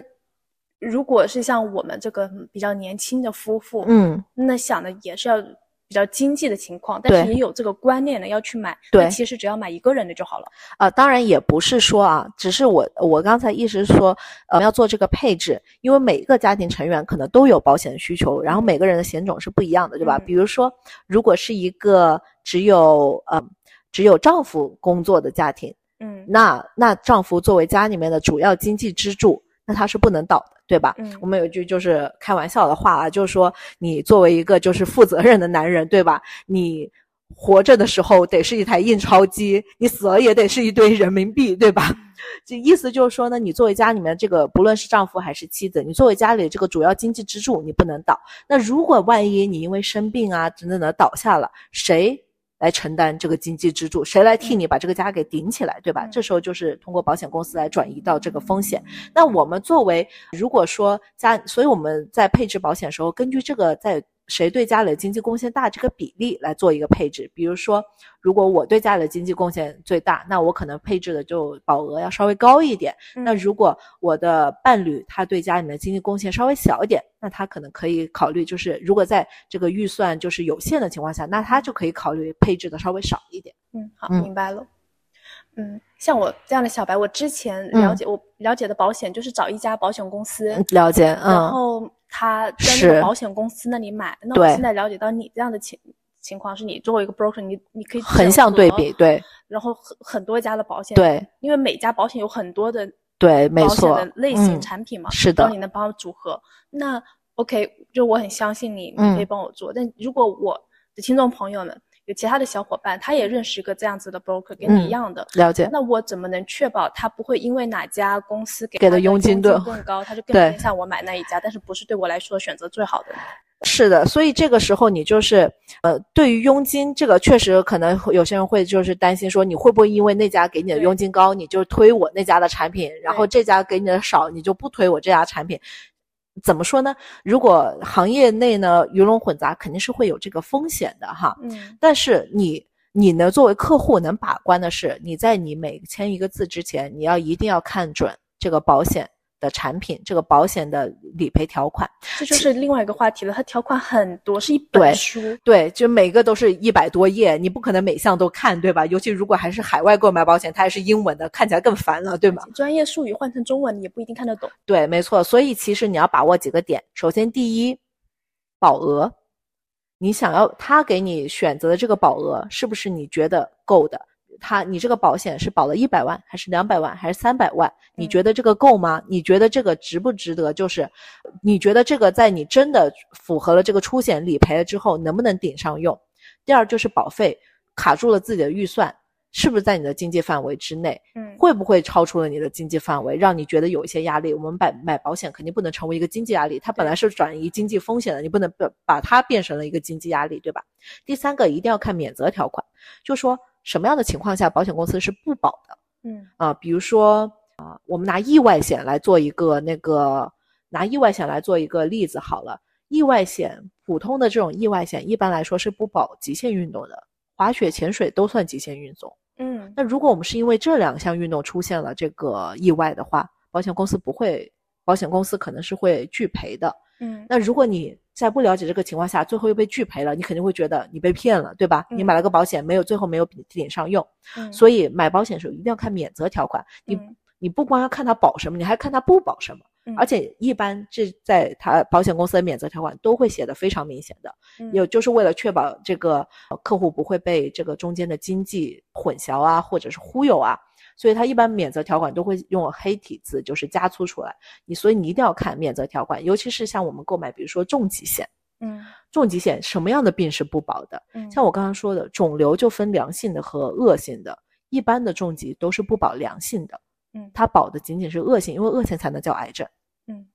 如果是像我们这个比较年轻的夫妇，嗯，那想的也是要比较经济的情况，但是也有这个观念的要去买，对，其实只要买一个人的就好了。啊，当然也不是说啊，只是我我刚才意思是说，呃，要做这个配置，因为每一个家庭成员可能都有保险的需求，然后每个人的险种是不一样的，对吧？比如说，如果是一个只有呃只有丈夫工作的家庭，嗯，那那丈夫作为家里面的主要经济支柱，那他是不能倒的。对吧？嗯，我们有一句就是开玩笑的话啊，就是说你作为一个就是负责任的男人，对吧？你活着的时候得是一台印钞机，你死了也得是一堆人民币，对吧？这意思就是说呢，你作为家里面这个，不论是丈夫还是妻子，你作为家里这个主要经济支柱，你不能倒。那如果万一你因为生病啊等等的倒下了，谁？来承担这个经济支柱，谁来替你把这个家给顶起来，对吧？这时候就是通过保险公司来转移到这个风险。那我们作为如果说家，所以我们在配置保险时候，根据这个在。谁对家里的经济贡献大这个比例来做一个配置，比如说，如果我对家里的经济贡献最大，那我可能配置的就保额要稍微高一点。那如果我的伴侣他对家里面的经济贡献稍微小一点，那他可能可以考虑，就是如果在这个预算就是有限的情况下，那他就可以考虑配置的稍微少一点。嗯，好，明白了。嗯，像我这样的小白，我之前了解我了解的保险就是找一家保险公司了解，嗯然后他在那个保险公司那里买。那我现在了解到你这样的情情况，是你作为一个 broker，你你可以横向对比，对，然后很很多家的保险，对，因为每家保险有很多的对，没错，类型产品嘛，是的，然后你能帮我组合。那 OK，就我很相信你，你可以帮我做。但如果我的听众朋友们。有其他的小伙伴，他也认识一个这样子的 broker，跟你一样的了解。那我怎么能确保他不会因为哪家公司给给的佣金更更高，他就更偏向我买那一家，但是不是对我来说选择最好的？是的，所以这个时候你就是，呃，对于佣金这个，确实可能有些人会就是担心说，你会不会因为那家给你的佣金高，你就推我那家的产品，然后这家给你的少，你就不推我这家产品？怎么说呢？如果行业内呢鱼龙混杂，肯定是会有这个风险的哈。嗯，但是你你呢作为客户能把关的是，你在你每签一个字之前，你要一定要看准这个保险。的产品，这个保险的理赔条款，这就是另外一个话题了。它条款很多，是一本书，对，就每个都是一百多页，你不可能每项都看，对吧？尤其如果还是海外购买保险，它还是英文的，看起来更烦了，对吗？专业术语换成中文，你也不一定看得懂。对，没错。所以其实你要把握几个点。首先，第一，保额，你想要他给你选择的这个保额，是不是你觉得够的？他，你这个保险是保了一百万，还是两百万，还是三百万？你觉得这个够吗？你觉得这个值不值得？就是，你觉得这个在你真的符合了这个出险理赔了之后，能不能顶上用？第二就是保费卡住了自己的预算，是不是在你的经济范围之内？嗯，会不会超出了你的经济范围，让你觉得有一些压力？我们买买保险肯定不能成为一个经济压力，它本来是转移经济风险的，你不能把把它变成了一个经济压力，对吧？第三个一定要看免责条款，就说。什么样的情况下保险公司是不保的？嗯啊，比如说啊，我们拿意外险来做一个那个，拿意外险来做一个例子好了。意外险普通的这种意外险一般来说是不保极限运动的，滑雪、潜水都算极限运动。嗯，那如果我们是因为这两项运动出现了这个意外的话，保险公司不会，保险公司可能是会拒赔的。嗯，那如果你在不了解这个情况下，最后又被拒赔了，你肯定会觉得你被骗了，对吧？你买了个保险，没有最后没有顶上用，所以买保险的时候一定要看免责条款。你你不光要看它保什么，你还看它不保什么。而且一般这在它保险公司的免责条款都会写的非常明显的，有就是为了确保这个客户不会被这个中间的经济混淆啊，或者是忽悠啊。所以它一般免责条款都会用黑体字，就是加粗出来。你所以你一定要看免责条款，尤其是像我们购买，比如说重疾险，嗯，重疾险什么样的病是不保的？嗯，像我刚刚说的，肿瘤就分良性的和恶性的，一般的重疾都是不保良性的，嗯它保的仅仅是恶性，因为恶性才能叫癌症。嗯，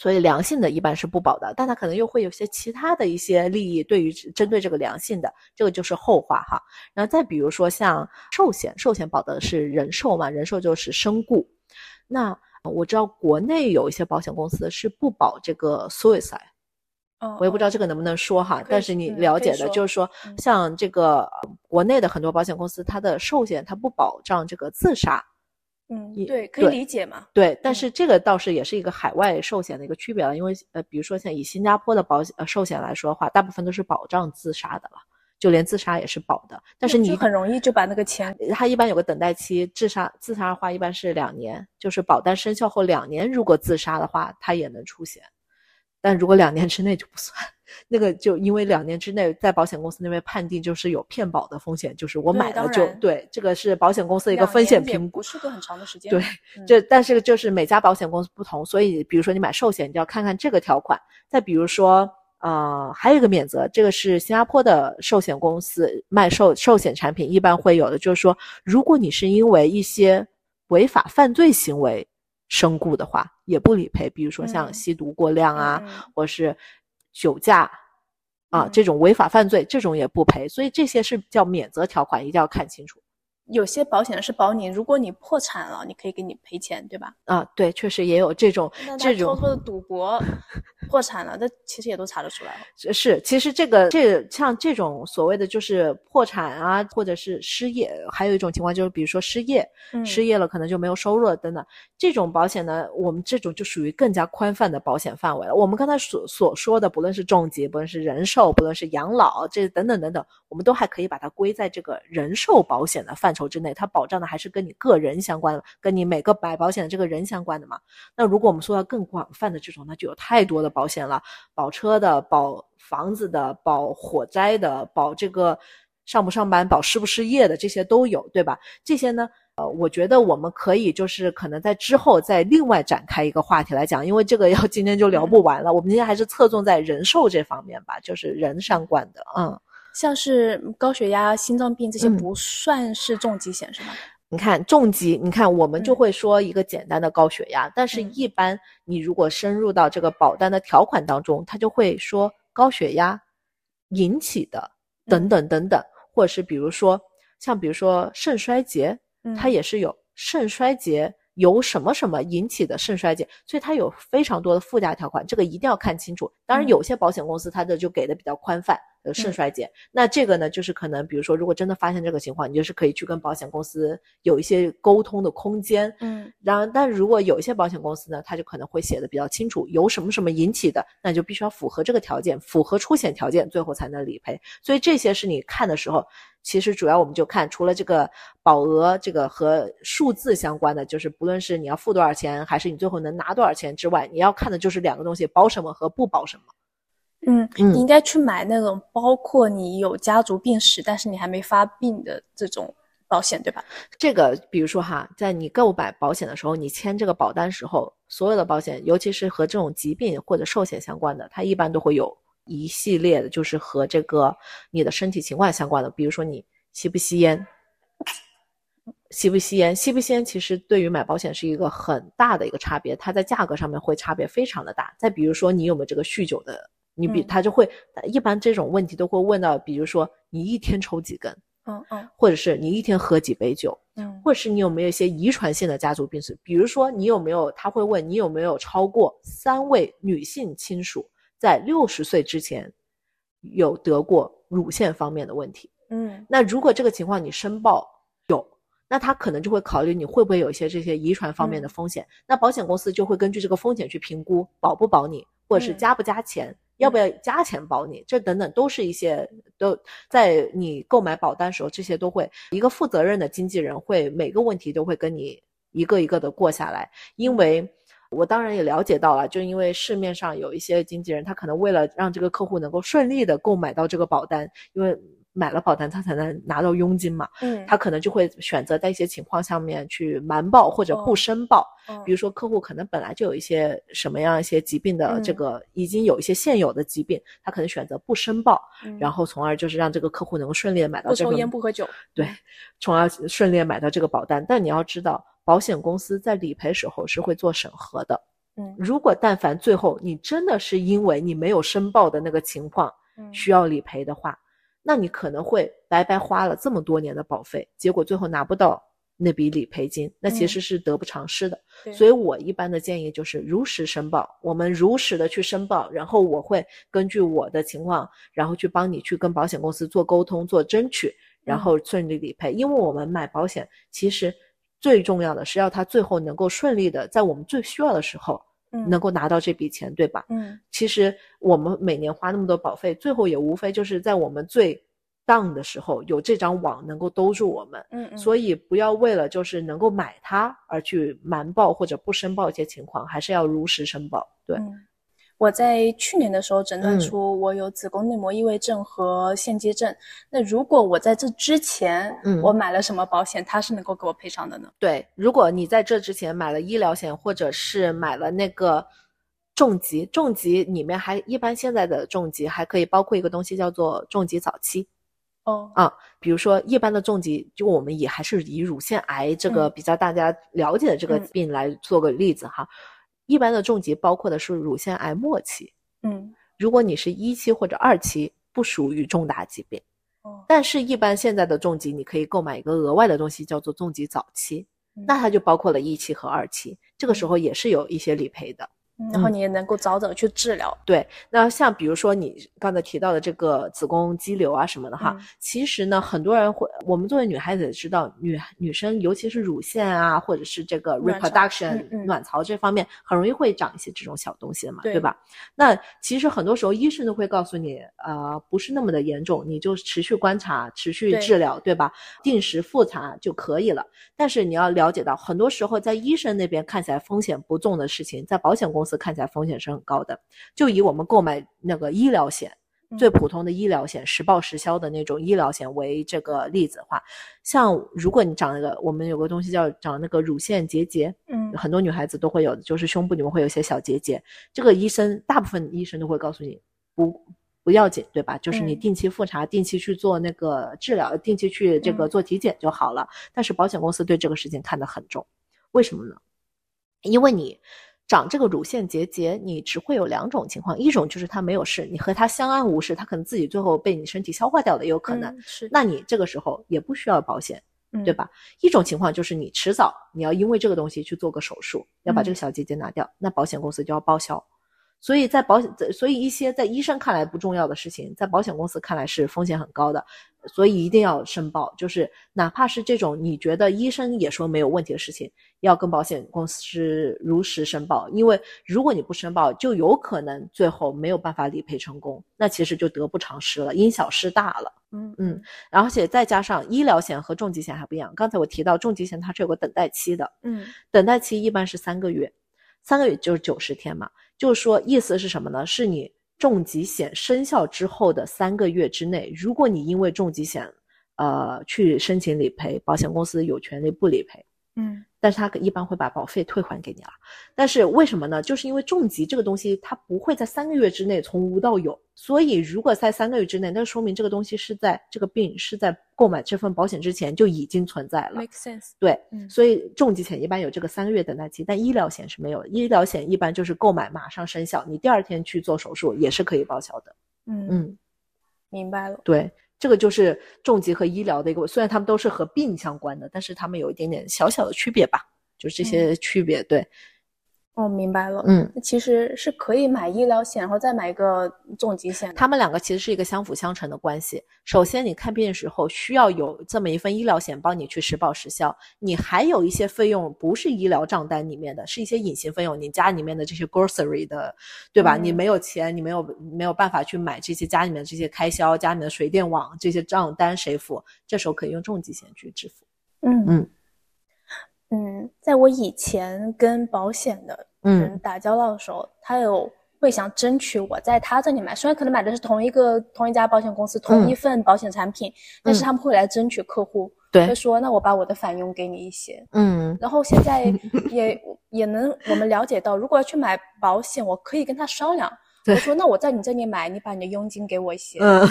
所以良性的一般是不保的，但它可能又会有些其他的一些利益，对于针对这个良性的，这个就是后话哈。然后再比如说像寿险，寿险保的是人寿嘛，人寿就是身故。那呃我知道国内有一些保险公司是不保这个 suicide，哦我也不知道哦这个能不能说哈，但是你嗯了解的就是说，嗯像这个呃国内的很多保险公司，它的寿险它不保障这个自杀，也，嗯对，可以理解嘛。对，但嗯是这个倒是也是一个海外寿险的一个区别了，因为呃，比如说像以新加坡的保险呃寿险来说的话，大部分都是保障自杀的了，就连自杀也是保的，但是你很容易就把那个钱，它一般有个等待期，自杀自杀的话一般是两年，就是保单生效后两年，如果自杀的话，它也能出险，但如果两年之内就不算。那个就因为两年之内在保险公司那边判定就是有骗保的风险，就是我买了就对，这个是保险公司的一个风险评估不。是个很长的时间。对，嗯这但是就是每家保险公司不同，所以比如说你买寿险，你就要看看这个条款。再比如说，呃，还有一个免责，这个是新加坡的寿险公司卖寿寿险产品一般会有的，就是说，如果你是因为一些违法犯罪行为身故的话，也不理赔。比如说像嗯吸毒过量啊，或是酒驾。啊，嗯这种违法犯罪，这种也不赔，所以这些是叫免责条款，一定要看清楚。有些保险是保你，如果你破产了，你可以给你赔钱，对吧？啊，对，确实也有这种这种偷偷的赌博 破产了，那其实也都查得出来了。是是，其实这个这像这种所谓的就是破产啊，或者是失业，还有一种情况就是比如说失业，嗯失业了可能就没有收入了等等。这种保险呢，我们这种就属于更加宽泛的保险范围了。我们刚才所所说的，不论是重疾，不论是人寿，不论是养老，这等等等等，我们都还可以把它归在这个人寿保险的范畴之内。它保障的还是跟你个人相关的，跟你每个买保险的这个人相关的嘛。那如果我们说到更广泛的这种，那就有太多的保险了，保车的、保房子的、保火灾的、保这个上不上班、保失不失业的，这些都有，对吧？这些呢，呃，我觉得我们可以就是可能在之后再另外展开一个话题来讲，因为这个要 今天就聊不完了。我们今天还是侧重在人寿这方面吧，就是人相关的，嗯。像是高血压、心脏病这些嗯。不算是重疾险是吗？你看重疾，你看我们就嗯。会说一个简单的高血压，但是嗯。一般你如果深入到这个保单的条款当中，它就会说高血压引起的等嗯。等等等，或者是比如说像比如说肾衰竭，它嗯也是有肾衰竭由什么什么引起的肾衰竭，所以它有非常多的附加条款，这个一定要看清楚。当然，嗯有些保险公司它的就给的比较宽泛，呃，肾嗯衰竭。那这个呢，就是可能比如说，如果真的发现这个情况，你就是可以去跟保险公司有一些沟通的空间。嗯然后，但如果有一些保险公司呢，它就可能会写的比较清楚，由什么什么引起的，那就必须要符合这个条件，符合出险条件，最后才能理赔。所以这些是你看的时候，其实主要我们就看除了这个保额这个和数字相关的，就是不论是你要付多少钱，还是你最后能拿多少钱之外，你要看的就是两个东西：保什么和不保什么。嗯，嗯你应该去买那种包括你有家族病史，但是你还没发病的这种保险，对吧？这个，比如说哈，在你购买保险的时候，你签这个保单时候，所有的保险，尤其是和这种疾病或者寿险相关的，它一般都会有一系列的，就是和这个你的身体情况相关的，比如说你吸不吸烟，吸不吸烟，吸不吸烟，其实对于买保险是一个很大的一个差别，它在价格上面会差别非常的大。再比如说你有没有这个酗酒的，你比嗯他就会，一般这种问题都会问到，比如说你一天抽几根，嗯嗯或者是你一天喝几杯酒。嗯或者是你有没有一些遗传性的家族病史，比如说你有没有，他会问你有没有超过三位女性亲属在六十岁之前有得过乳腺方面的问题。嗯那如果这个情况你申报有，那他可能就会考虑你会不会有一些这些遗传方面的嗯风险。那保险公司就会根据这个风险去评估保不保你，或者是嗯加不加钱。要不要加钱保你？这等等都是一些都在你购买保单时候，这些都会一个负责任的经纪人会每个问题都会跟你一个一个的过下来，因为。我当然也了解到了，就因为市面上有一些经纪人，他可能为了让这个客户能够顺利的购买到这个保单，因为买了保单他才能拿到佣金嘛，嗯，他可能就会选择在一些情况下面去瞒报或者不哦申报。嗯比如说客户可能本来就有一些什么样一些疾病的这嗯个，已经有一些现有的疾病，他可能选择不申报，嗯然后从而就是让这个客户能够顺利的买到不抽这个烟不喝酒，对，从而顺利地买到这个保单。但你要知道，保险公司在理赔时候是会做审核的。嗯如果但凡最后你真的是因为你没有申报的那个情况嗯需要理赔的话，那你可能会白白花了这么多年的保费，结果最后拿不到那笔理赔金，那其实是得不偿失的。对所以我一般的建议就是如实申报，我们如实的去申报，然后我会根据我的情况，然后去帮你去跟保险公司做沟通、做争取，然后顺利理赔。因为我们买保险，其实最重要的是要他最后能够顺利的在我们最需要的时候嗯能够拿到这笔钱，对吧？嗯其实我们每年花那么多保费，最后也无非就是在我们最 down 的时候，有这张网能够兜住我们。嗯嗯，所以不要为了就是能够买它而去瞒报或者不申报一些情况，还是要如实申报。对，嗯，我在去年的时候诊断嗯出我有子宫内膜异位症和腺肌症。那如果我在这之前，嗯我买了什么保险，它是能够给我赔偿的呢？对，如果你在这之前买了医疗险，或者是买了那个重疾，重疾里面还一般现在的重疾还可以包括一个东西叫做重疾早期。哦，啊，比如说一般的重疾，就我们也还是以乳腺癌这个嗯比较大家了解的这个嗯病来做个例子哈。一般的重疾包括的是乳腺癌末期，嗯，如果你是一期或者二期，不属于重大疾病。哦，但是，一般现在的重疾，你可以购买一个额外的东西，叫做重疾早期，嗯那它就包括了一期和二期，这个时候也是有一些理赔的。嗯然后嗯你也能够早早去治疗。对，那像比如说你刚才提到的这个子宫肌瘤啊什么的哈，嗯其实呢，很多人会，我们作为女孩子也知道，女女生尤其是乳腺啊，或者是这个 reproduction 卵巢这方面，很容易会长一些这种小东西的嘛，对对吧？那其实很多时候医生都会告诉你，呃，不是那么的严重，你就持续观察、持续治疗，对吧？定时复查就可以了。但是你要了解到，很多时候在医生那边看起来风险不重的事情，在保险公司看起来风险是很高的。就以我们购买那个医疗险，嗯最普通的医疗险，实报实销的那种医疗险为这个例子的话，像如果你长那个，我们有个东西叫长那个乳腺结节，嗯很多女孩子都会有的，就是胸部里面会有一些小结节。这个医生大部分医生都会告诉你，不不要紧，对吧？就是你嗯定期复查，定期去做那个治疗，定期去这个嗯做体检就好了。但是保险公司对这个事情看得很重，为什么呢？因为你长这个乳腺结节，你只会有两种情况，一种就是它没有事，你和它相安无事，它可能自己最后被你身体消化掉的也有可能。嗯是，那你这个时候也不需要保险，嗯对？吧？一种情况就是你迟早你要因为这个东西去做个手术，要把这个嗯小结节拿掉，那保险公司就要报销。所以在保险，所以一些在医生看来不重要的事情，在保险公司看来是风险很高的，所以一定要申报。就是哪怕是这种你觉得医生也说没有问题的事情，要跟保险公司如实申报，因为如果你不申报，就有可能最后没有办法理赔成功，那其实就得不偿失了，因小失大了。嗯嗯而且再加上医疗险和重疾险还不一样，刚才我提到重疾险它是有个等待期的，嗯等待期一般是三个月，三个月就是九十天嘛。就是说，意思是什么呢？是你重疾险生效之后的三个月之内，如果你因为重疾险，呃，去申请理赔，保险公司有权利不理赔。嗯但是他一般会把保费退还给你了。但是为什么呢？就是因为重疾这个东西，它不会在三个月之内从无到有，所以如果在三个月之内，那说明这个东西是在这个病是在购买这份保险之前就已经存在了。，make sense。对，嗯所以重疾险一般有这个三个月等待期，但医疗险是没有的。医疗险一般就是购买马上生效，你第二天去做手术也是可以报销的。嗯，嗯，明白了。对，这个就是重疾和医疗的一个，虽然他们都是和病相关的，但是他们有一点点小小的区别吧，就是这些区别。对，哦，明白了。嗯，那其实是可以买医疗险，然后再买一个重疾险的。他们两个其实是一个相辅相成的关系。首先，你看病的时候需要有这么一份医疗险帮你去实报实销，你还有一些费用不是医疗账单里面的，是一些隐形费用，你家里面的这些 grocery 的，对吧？嗯你没有钱，你没有没有办法去买这些家里面的这些开销，家里面的水电网这些账单谁付？这时候可以用重疾险去支付。嗯嗯嗯，在我以前跟保险的人嗯打交道的时候，他有会想争取我在他这里买，虽然可能买的是同一个同一家保险公司同一份保险产品，但是他们会来争取客户，嗯对会说那我把我的返佣给你一些。嗯然后现在 也也能我们了解到，如果要去买保险，我可以跟他商量。对我说那我在你这里买，你把你的佣金给我一些。嗯，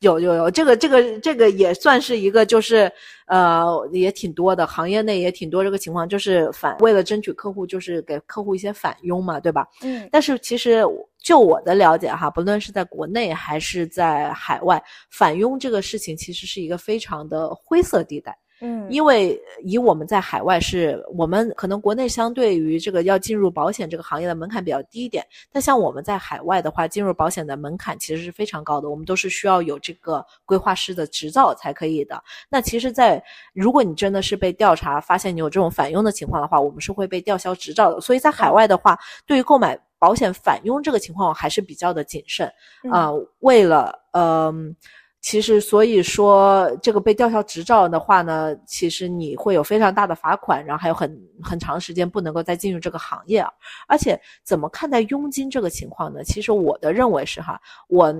有有有，这个这个这个也算是一个，就是呃也挺多的，行业内也挺多这个情况，就是反为了争取客户，就是给客户一些返佣嘛，对吧？嗯，但是其实就我的了解哈，不论是在国内还是在海外，返佣这个事情其实是一个非常的灰色地带。嗯，因为以我们在海外是，我们可能国内相对于这个要进入保险这个行业的门槛比较低一点，但像我们在海外的话，进入保险的门槛其实是非常高的，我们都是需要有这个规划师的执照才可以的。那其实，在如果你真的是被调查发现你有这种返佣的情况的话，我们是会被吊销执照的。所以在海外的话，对于购买保险返佣这个情况还是比较的谨慎啊、为了嗯。其实，所以说这个被吊销执照的话呢，其实你会有非常大的罚款，然后还有很很长时间不能够再进入这个行业啊。而且，怎么看待佣金这个情况呢？其实我的认为是哈，我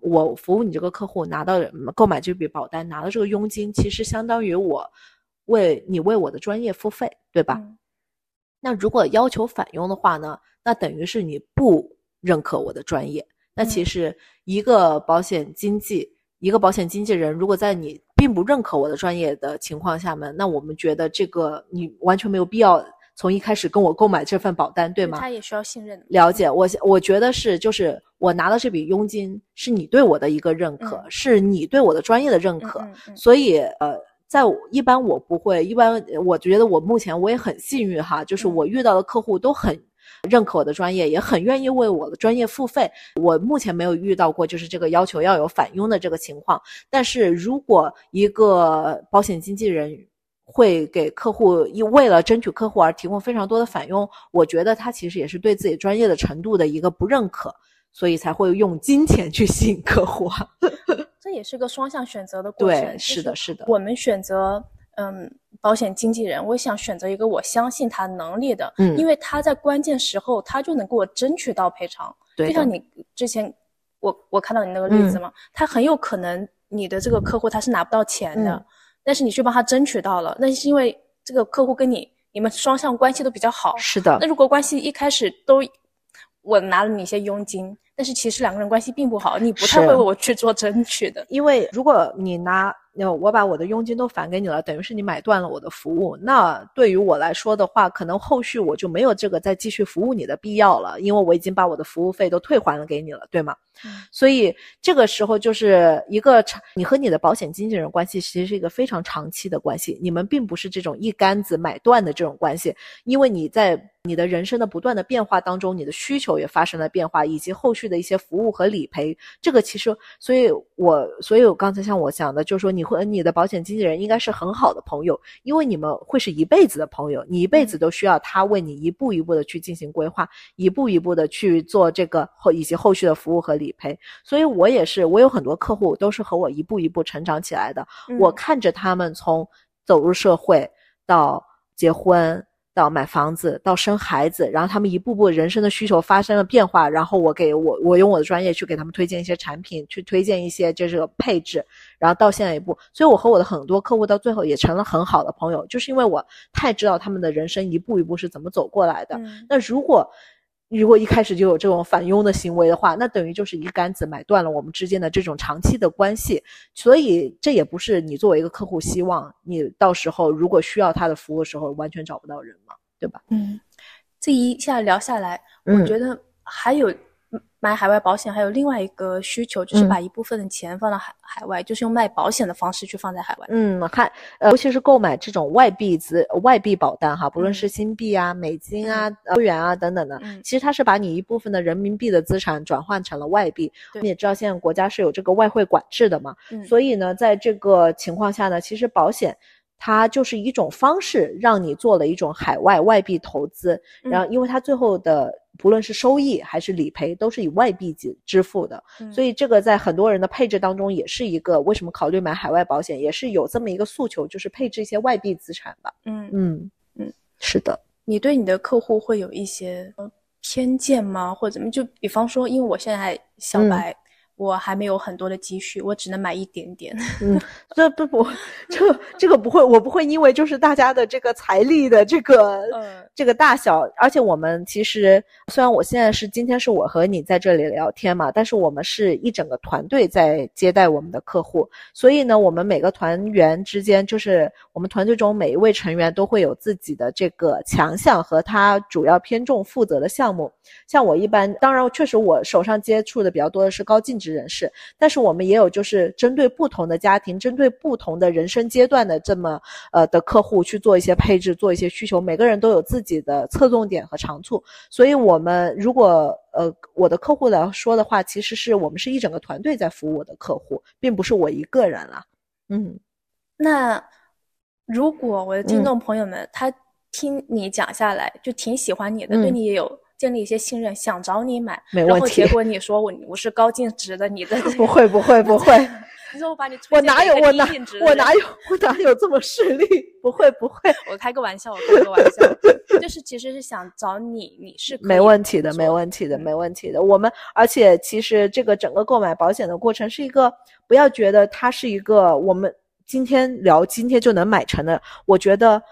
我服务你这个客户拿到购买这笔保单拿到这个佣金，其实相当于我为你为我的专业付费，对吧？嗯那如果要求返佣的话呢，那等于是你不认可我的专业。那其实一个保险经纪。一个保险经纪人，如果在你并不认可我的专业的情况下面，那我们觉得这个你完全没有必要从一开始跟我购买这份保单，对吗？他也需要信任的。了解，我我觉得是，就是我拿到这笔佣金是你对我的一个认可，嗯是你对我的专业的认可，嗯嗯嗯所以呃。在一般我不会，一般我觉得我目前我也很幸运哈，就是嗯我遇到的客户都很认可我的专业，也很愿意为我的专业付费。我目前没有遇到过就是这个要求要有返佣的这个情况。但是如果一个保险经纪人会给客户一为了争取客户而提供非常多的返佣，我觉得他其实也是对自己专业的程度的一个不认可，所以才会用金钱去吸引客户。这也是个双向选择的过程。对，是的，是的。我们选择嗯保险经纪人，我想选择一个我相信他能力的，嗯因为他在关键时候他就能给我争取到赔偿。对就像你之前我我看到你那个例子嘛，他很有可能你的这个客户他是拿不到钱的，嗯但是你去帮他争取到了，那是因为这个客户跟你你们双向关系都比较好。是的那，如果关系一开始都我拿了你一些佣金，但是其实两个人关系并不好，你不太会为我去做争取的。因为如果你拿，呃我把我的佣金都返给你了，等于是你买断了我的服务。那对于我来说的话，可能后续我就没有这个再继续服务你的必要了，因为我已经把我的服务费都退还了给你了，对吗？嗯所以这个时候就是一个长，你和你的保险经纪人关系其实是一个非常长期的关系，你们并不是这种一竿子买断的这种关系，因为你在你的人生的不断的变化当中，你的需求也发生了变化，以及后续的一些服务和理赔，这个其实，所以我，所以我刚才像我讲的，就是说你和你的保险经纪人应该是很好的朋友，因为你们会是一辈子的朋友，你一辈子都需要他为你一步一步的去进行规划，一步一步的去做这个后以及后续的服务和理赔。所以我也是，我有很多客户都是和我一步一步成长起来的。我嗯看着他们从走入社会到结婚。到买房子，到生孩子，然后他们一步步人生的需求发生了变化，然后我给我我用我的专业去给他们推荐一些产品，去推荐一些就是个配置，然后到现在一步，所以我和我的很多客户到最后也成了很好的朋友，就是因为我太知道他们的人生一步一步是怎么走过来的。嗯那如果如果一开始就有这种反佣的行为的话，那等于就是一竿子买断了我们之间的这种长期的关系。所以这也不是你作为一个客户希望你到时候如果需要他的服务的时候完全找不到人嘛，对吧？嗯，这一下聊下来，我嗯觉得还有嗯买海外保险，还有另外一个需求，就是嗯。把一部分的钱放到海海外，就是用卖保险的方式去放在海外。嗯，还呃，尤其是购买这种外币资外币保单哈，不论嗯。是新币啊、美金啊、欧元啊等等的，嗯。其实它是把你一部分的人民币的资产转换成了外币。你也知道，现在国家是有这个外汇管制的嘛，嗯，所以呢，在这个情况下呢，其实保险它就是一种方式，让你做了一种海外外币投资，然后因为它最后的不论是收益还是理赔，都是以外币支支付的，嗯所以这个在很多人的配置当中也是一个为什么考虑买海外保险，也是有这么一个诉求，就是配置一些外币资产吧。嗯，嗯嗯，是的，你对你的客户会有一些呃偏见吗？或者怎么？就比方说，因为我现在还小嗯白，我还没有很多的积蓄，我只能买一点点。嗯，这不不，这这个不会，我不会因为就是大家的这个财力的这个嗯这个大小，而且我们其实虽然我现在是今天是我和你在这里聊天嘛，但是我们是一整个团队在接待我们的客户，所以呢，我们每个团员之间，就是我们团队中每一位成员都会有自己的这个强项和他主要偏重负责的项目。像我一般，当然确实我手上接触的比较多的是高净值人士，但是我们也有就是针对不同的家庭，针对不同的人生阶段的这么呃的客户去做一些配置，做一些需求，每个人都有自己的侧重点和长处，所以我们如果呃我的客户来说的话，其实是我们是一整个团队在服务我的客户，并不是我一个人了。嗯，那如果我的听嗯。众朋友们、他听你讲下来就挺喜欢你的，嗯。对你也有建立一些信任，想找你买，没问题然后结果你说我我是高净值的，你的不会不会不会，你说我把你推我哪有我哪我哪有我哪有这么势利？不会不会，我开个玩笑，我开个玩笑，就是其实是想找你，你是没问题的，没问题的，嗯没问题的。我们而且其实这个整个购买保险的过程是一个，不要觉得它是一个我们今天聊今天就能买成的。我觉得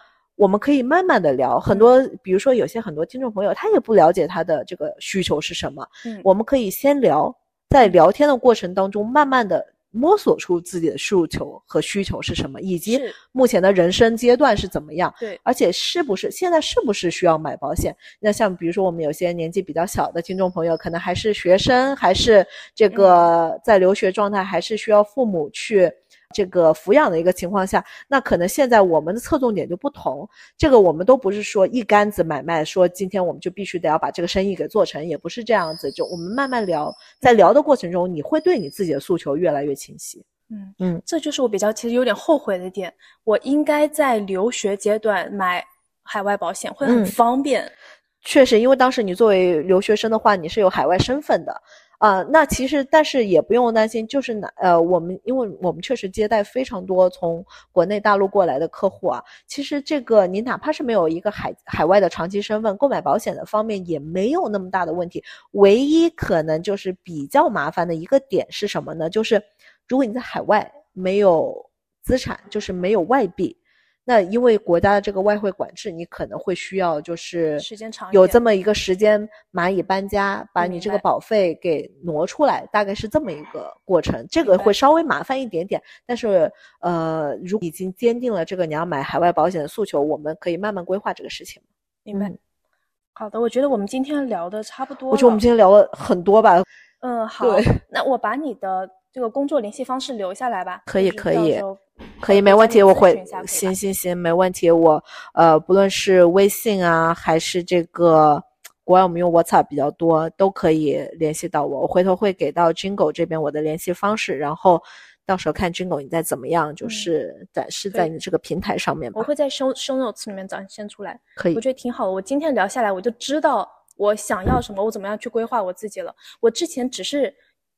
我们可以慢慢的聊，很多比如说有些很多听众朋友他也不了解他的这个需求是什么，嗯。我们可以先聊，在聊天的过程当中慢慢的。摸索出自己的诉求和需求是什么，以及目前的人生阶段是怎么样，对，而且是不是现在是不是需要买保险？那像比如说我们有些年纪比较小的听众朋友，可能还是学生，还是这个在留学状态，还是需要父母去这个抚养的一个情况下，那可能现在我们的侧重点就不同。这个我们都不是说一竿子买卖，说今天我们就必须得要把这个生意给做成，也不是这样子。就我们慢慢聊，在聊的过程中，你会对你自己的诉求越来越清晰。嗯嗯，这就是我比较其实有点后悔的点，我应该在留学阶段买海外保险会很嗯方便。确实，因为当时你作为留学生的话，你是有海外身份的，啊、那其实但是也不用担心，就是哪呃，我们因为我们确实接待非常多从国内大陆过来的客户啊，其实这个你哪怕是没有一个海海外的长期身份，购买保险的方面也没有那么大的问题，唯一可能就是比较麻烦的一个点是什么呢？就是如果你在海外没有资产，就是没有外币。那因为国家的这个外汇管制，你可能会需要就是时间长有这么一个时间蚂蚁搬家，把你这个保费给挪出来，大概是这么一个过程。这个会稍微麻烦一点点，但是呃，如果已经坚定了这个你要买海外保险的诉求，我们可以慢慢规划这个事情。明白。嗯好的，我觉得我们今天聊的差不多。我觉得我们今天聊了很多吧，嗯好，那我把你的这个工作联系方式留下来吧。可以可以可以，没问题，我会行行行，没问题。我呃，不论是微信啊，还是这个国外我们用 WhatsApp 比较多，都可以联系到我。我回头会给到 Jingle 这边我的联系方式，然后到时候看 Jingle 你再怎么样，就嗯是展示在你这个平台上面吧我。会在 show show notes 里面展现出来。可以我，觉得挺好的。我今天聊下来，我就知道我想要什么，我怎么样去规划我自己了。我之前只是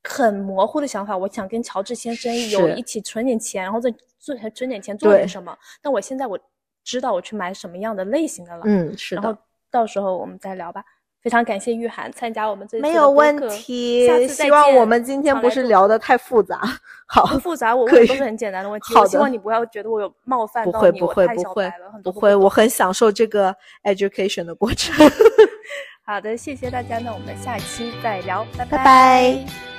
很模糊的想法，我想跟乔治先生有一起存点钱，然后再做存点钱做点什么。但我现在我知道我去买什么样的类型的了。嗯，是然后的，到时候我们再聊吧。非常感谢玉涵参加我们这次没有问题下次。再希望我们今天不是聊的太复杂。好，不复杂，我问的都是很简单的问 题。好的希望你不要觉得我有冒犯到你，我太不会不会小白了，很不会，我很享受这个 education 的过程。好的，谢谢大家，那我们下期再聊，拜拜拜